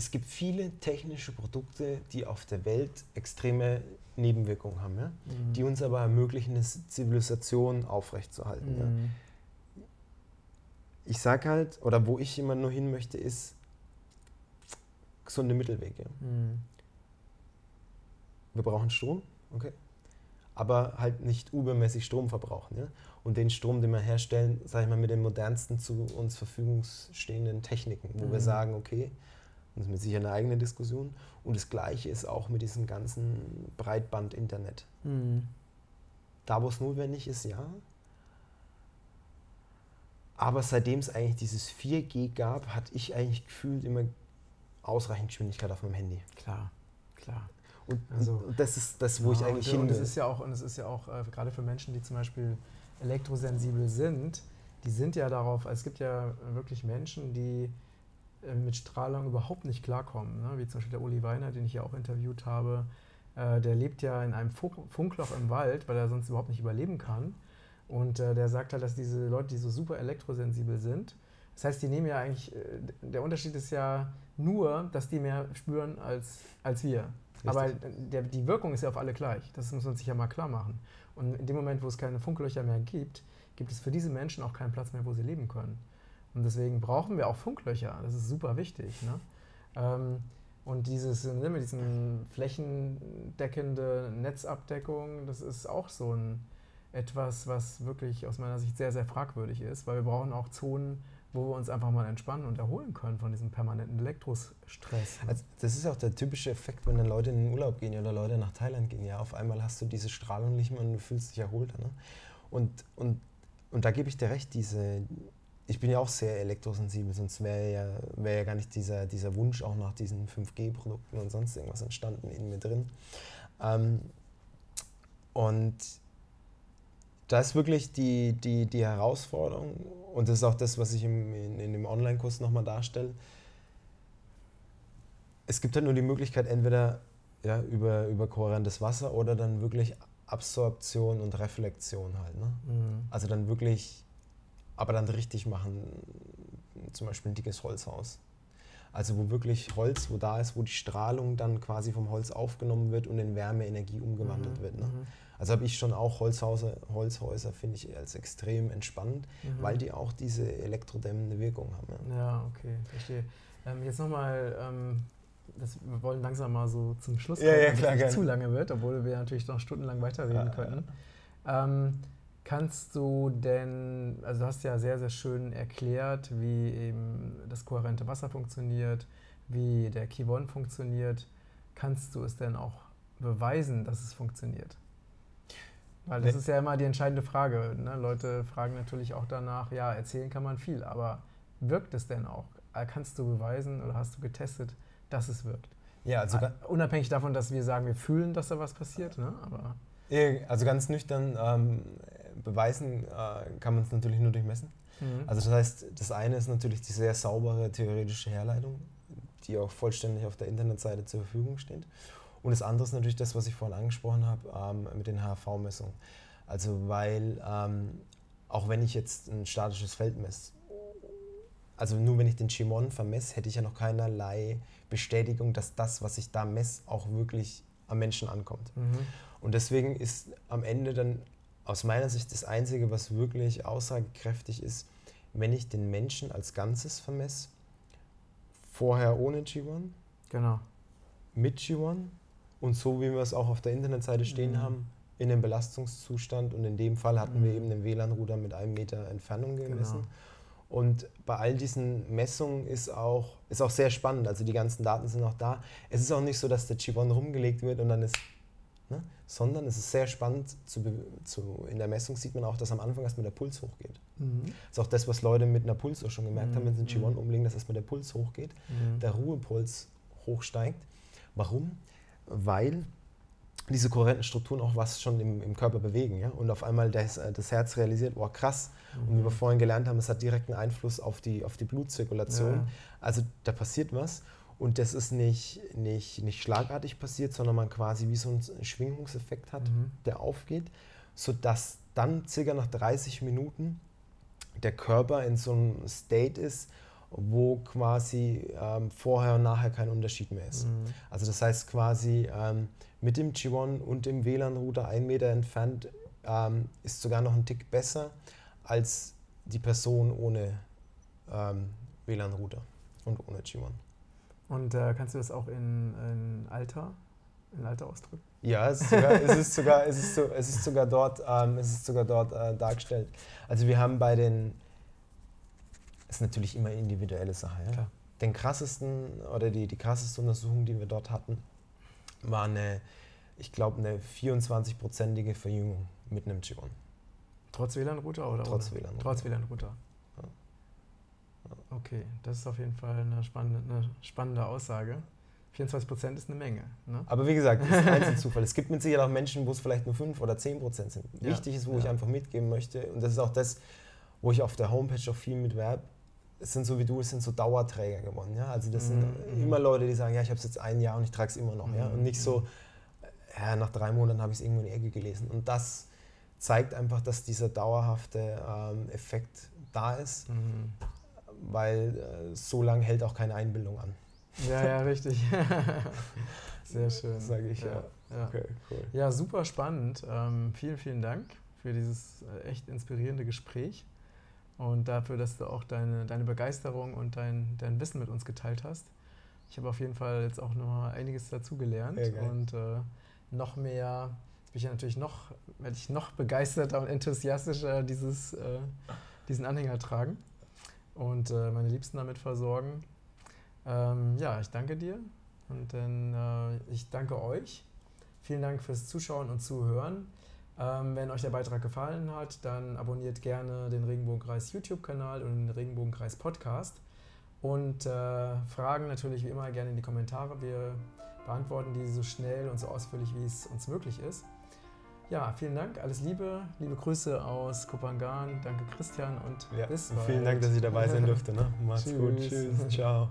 Es gibt viele technische Produkte, die auf der Welt extreme Nebenwirkungen haben, ja? Mhm. die uns aber ermöglichen, eine Zivilisation aufrechtzuerhalten. Mhm. Ja? Ich sage halt, oder wo ich immer nur hin möchte, ist gesunde Mittelwege. Mhm. Wir brauchen Strom, okay, aber halt nicht übermäßig Strom verbrauchen. Ja? und den Strom, den wir herstellen, sage ich mal, mit den modernsten zu uns Verfügung stehenden Techniken, wo mhm. wir sagen, okay, das ist mit sicher eine eigene Diskussion. Und das Gleiche ist auch mit diesem ganzen Breitband-Internet. Mhm. Da, wo es notwendig ist, ja. Aber seitdem es eigentlich dieses 4G gab, hatte ich eigentlich gefühlt immer ausreichend Geschwindigkeit auf meinem Handy. Klar, klar. Und, also, das ist das, wo ja, ich eigentlich und, hin. Und es ist ja auch, und es ist ja auch äh, gerade für Menschen, die zum Beispiel elektrosensibel sind, die sind ja darauf, es gibt ja wirklich Menschen, die mit Strahlung überhaupt nicht klarkommen, ne? wie zum Beispiel der Uli Weiner, den ich ja auch interviewt habe. Äh, der lebt ja in einem Funkloch im Wald, weil er sonst überhaupt nicht überleben kann. Und äh, der sagt halt, dass diese Leute, die so super elektrosensibel sind, das heißt, die nehmen ja eigentlich, äh, der Unterschied ist ja nur, dass die mehr spüren als, als wir. Richtig. Aber der, die Wirkung ist ja auf alle gleich. Das muss man sich ja mal klar machen. Und in dem Moment, wo es keine Funklöcher mehr gibt, gibt es für diese Menschen auch keinen Platz mehr, wo sie leben können. Und deswegen brauchen wir auch Funklöcher. Das ist super wichtig. Ne? Ähm, und dieses, ne, diesen flächendeckende Netzabdeckung, das ist auch so ein etwas, was wirklich aus meiner Sicht sehr, sehr fragwürdig ist, weil wir brauchen auch Zonen, wo wir uns einfach mal entspannen und erholen können von diesem permanenten Elektrostress. Ne? Also das ist auch der typische Effekt, wenn dann Leute in den Urlaub gehen oder Leute nach Thailand gehen. Ja, auf einmal hast du diese Strahlung nicht mehr und du fühlst dich erholter. Ne? Und, und, und da gebe ich dir recht, diese, ich bin ja auch sehr elektrosensibel, sonst wäre ja, wär ja gar nicht dieser, dieser Wunsch auch nach diesen 5G-Produkten und sonst irgendwas entstanden in mir drin. Ähm, und da ist wirklich die, die, die Herausforderung, und das ist auch das, was ich im, in, in dem Online-Kurs nochmal darstelle. Es gibt halt nur die Möglichkeit, entweder ja, über, über kohärentes Wasser oder dann wirklich Absorption und Reflexion halt. Ne? Mhm. Also dann wirklich, aber dann richtig machen, zum Beispiel ein dickes Holzhaus. Also wo wirklich Holz, wo da ist, wo die Strahlung dann quasi vom Holz aufgenommen wird und in Wärmeenergie umgewandelt mhm. wird. Ne? Mhm. Also habe ich schon auch Holzhäuser, Holzhäuser finde ich als extrem entspannend, mhm. weil die auch diese elektrodämmende Wirkung haben. Ja, ja okay, verstehe. Ähm, jetzt nochmal, ähm, wir wollen langsam mal so zum Schluss kommen, ja, ja, klar, es nicht zu lange wird, obwohl wir natürlich noch stundenlang weiterreden ja, könnten. Ähm, kannst du denn, also du hast ja sehr, sehr schön erklärt, wie eben das kohärente Wasser funktioniert, wie der Kivon funktioniert. Kannst du es denn auch beweisen, dass es funktioniert? Weil das ist ja immer die entscheidende Frage. Ne? Leute fragen natürlich auch danach, ja, erzählen kann man viel, aber wirkt es denn auch? Äh, kannst du beweisen oder hast du getestet, dass es wirkt? Ja, also äh, unabhängig davon, dass wir sagen, wir fühlen, dass da was passiert, ne? aber also ganz nüchtern ähm, beweisen äh, kann man es natürlich nur durch Messen. Mhm. Also das heißt, das eine ist natürlich die sehr saubere theoretische Herleitung, die auch vollständig auf der Internetseite zur Verfügung steht. Und das andere ist natürlich das, was ich vorhin angesprochen habe ähm, mit den HRV-Messungen. Also weil ähm, auch wenn ich jetzt ein statisches Feld messe, also nur wenn ich den Chimon vermesse, hätte ich ja noch keinerlei Bestätigung, dass das, was ich da messe, auch wirklich am Menschen ankommt. Mhm. Und deswegen ist am Ende dann aus meiner Sicht das Einzige, was wirklich aussagekräftig ist, wenn ich den Menschen als Ganzes vermesse, vorher ohne G1, genau. mit G1 und so wie wir es auch auf der Internetseite stehen mhm. haben, in einem Belastungszustand und in dem Fall hatten mhm. wir eben einen WLAN-Router mit einem Meter Entfernung gemessen. Genau. Und bei all diesen Messungen ist auch, ist auch sehr spannend, also die ganzen Daten sind auch da. Es ist auch nicht so, dass der Chip-On rumgelegt wird und dann ist Ne? Sondern es ist sehr spannend, zu, zu, in der Messung sieht man auch, dass am Anfang erstmal der Puls hochgeht. Mhm. Das ist auch das, was Leute mit einer Puls auch schon gemerkt mhm. haben, wenn sie einen G1 mhm. umlegen, dass erstmal der Puls hochgeht, mhm. der Ruhepuls hochsteigt. Warum? Weil diese kohärenten Strukturen auch was schon im, im Körper bewegen. Ja? Und auf einmal das, äh, das Herz realisiert, oh krass. Und wie wir mhm. vorhin gelernt haben, es hat direkten Einfluss auf die, auf die Blutzirkulation. Ja. Also da passiert was. Und das ist nicht, nicht, nicht schlagartig passiert, sondern man quasi wie so einen Schwingungseffekt hat, mhm. der aufgeht, sodass dann circa nach 30 Minuten der Körper in so einem State ist, wo quasi ähm, vorher und nachher kein Unterschied mehr ist. Mhm. Also das heißt quasi ähm, mit dem G1 und dem WLAN-Router ein Meter entfernt ähm, ist sogar noch ein Tick besser als die Person ohne ähm, WLAN-Router und ohne G1. Und äh, kannst du das auch in, in, Alter, in Alter ausdrücken? Ja, es ist sogar, es ist sogar, es ist, es ist sogar dort, ähm, es ist sogar dort äh, dargestellt. Also wir haben bei den, es ist natürlich immer individuelle Sache. Ja? Den krassesten oder die, die krasseste Untersuchung, die wir dort hatten, war eine, ich glaube, eine 24-prozentige Verjüngung mit einem G1. Trotz WLAN-Router oder? Trotz WLAN-Router. Trotz WLAN-Router. Okay, das ist auf jeden Fall eine spannende, eine spannende Aussage. 24 Prozent ist eine Menge. Ne? Aber wie gesagt, das ist ein Einzelzufall. es gibt mit Sicherheit auch Menschen, wo es vielleicht nur 5 oder 10 Prozent sind. Ja. Wichtig ist, wo ja. ich einfach mitgeben möchte, und das ist auch das, wo ich auf der Homepage auch viel mitwerbe, es sind so wie du, es sind so Dauerträger geworden. Ja? Also das mhm. sind immer Leute, die sagen, ja, ich habe es jetzt ein Jahr und ich trage es immer noch. Mhm. Ja? Und nicht so, ja, nach drei Monaten habe ich es irgendwo in die Ecke gelesen. Und das zeigt einfach, dass dieser dauerhafte ähm, Effekt da ist. Mhm weil äh, so lange hält auch keine Einbildung an. Ja, ja, richtig. Sehr schön. Sage ich, ja. Ja. Okay, cool. ja, super spannend. Ähm, vielen, vielen Dank für dieses äh, echt inspirierende Gespräch und dafür, dass du auch deine, deine Begeisterung und dein, dein Wissen mit uns geteilt hast. Ich habe auf jeden Fall jetzt auch noch einiges dazugelernt und äh, noch mehr, jetzt bin ich ja natürlich noch, werde ich noch begeisterter und enthusiastischer dieses, äh, diesen Anhänger tragen und äh, meine Liebsten damit versorgen. Ähm, ja, ich danke dir und dann äh, ich danke euch. Vielen Dank fürs Zuschauen und Zuhören. Ähm, wenn euch der Beitrag gefallen hat, dann abonniert gerne den Regenbogenkreis YouTube-Kanal und den Regenbogenkreis Podcast. Und äh, Fragen natürlich wie immer gerne in die Kommentare. Wir beantworten die so schnell und so ausführlich, wie es uns möglich ist. Ja, vielen Dank, alles Liebe, liebe Grüße aus Kopangan. Danke Christian und ja, bis bald. Vielen Dank, dass ich dabei sein durfte. Ne? Macht's gut, tschüss, ciao.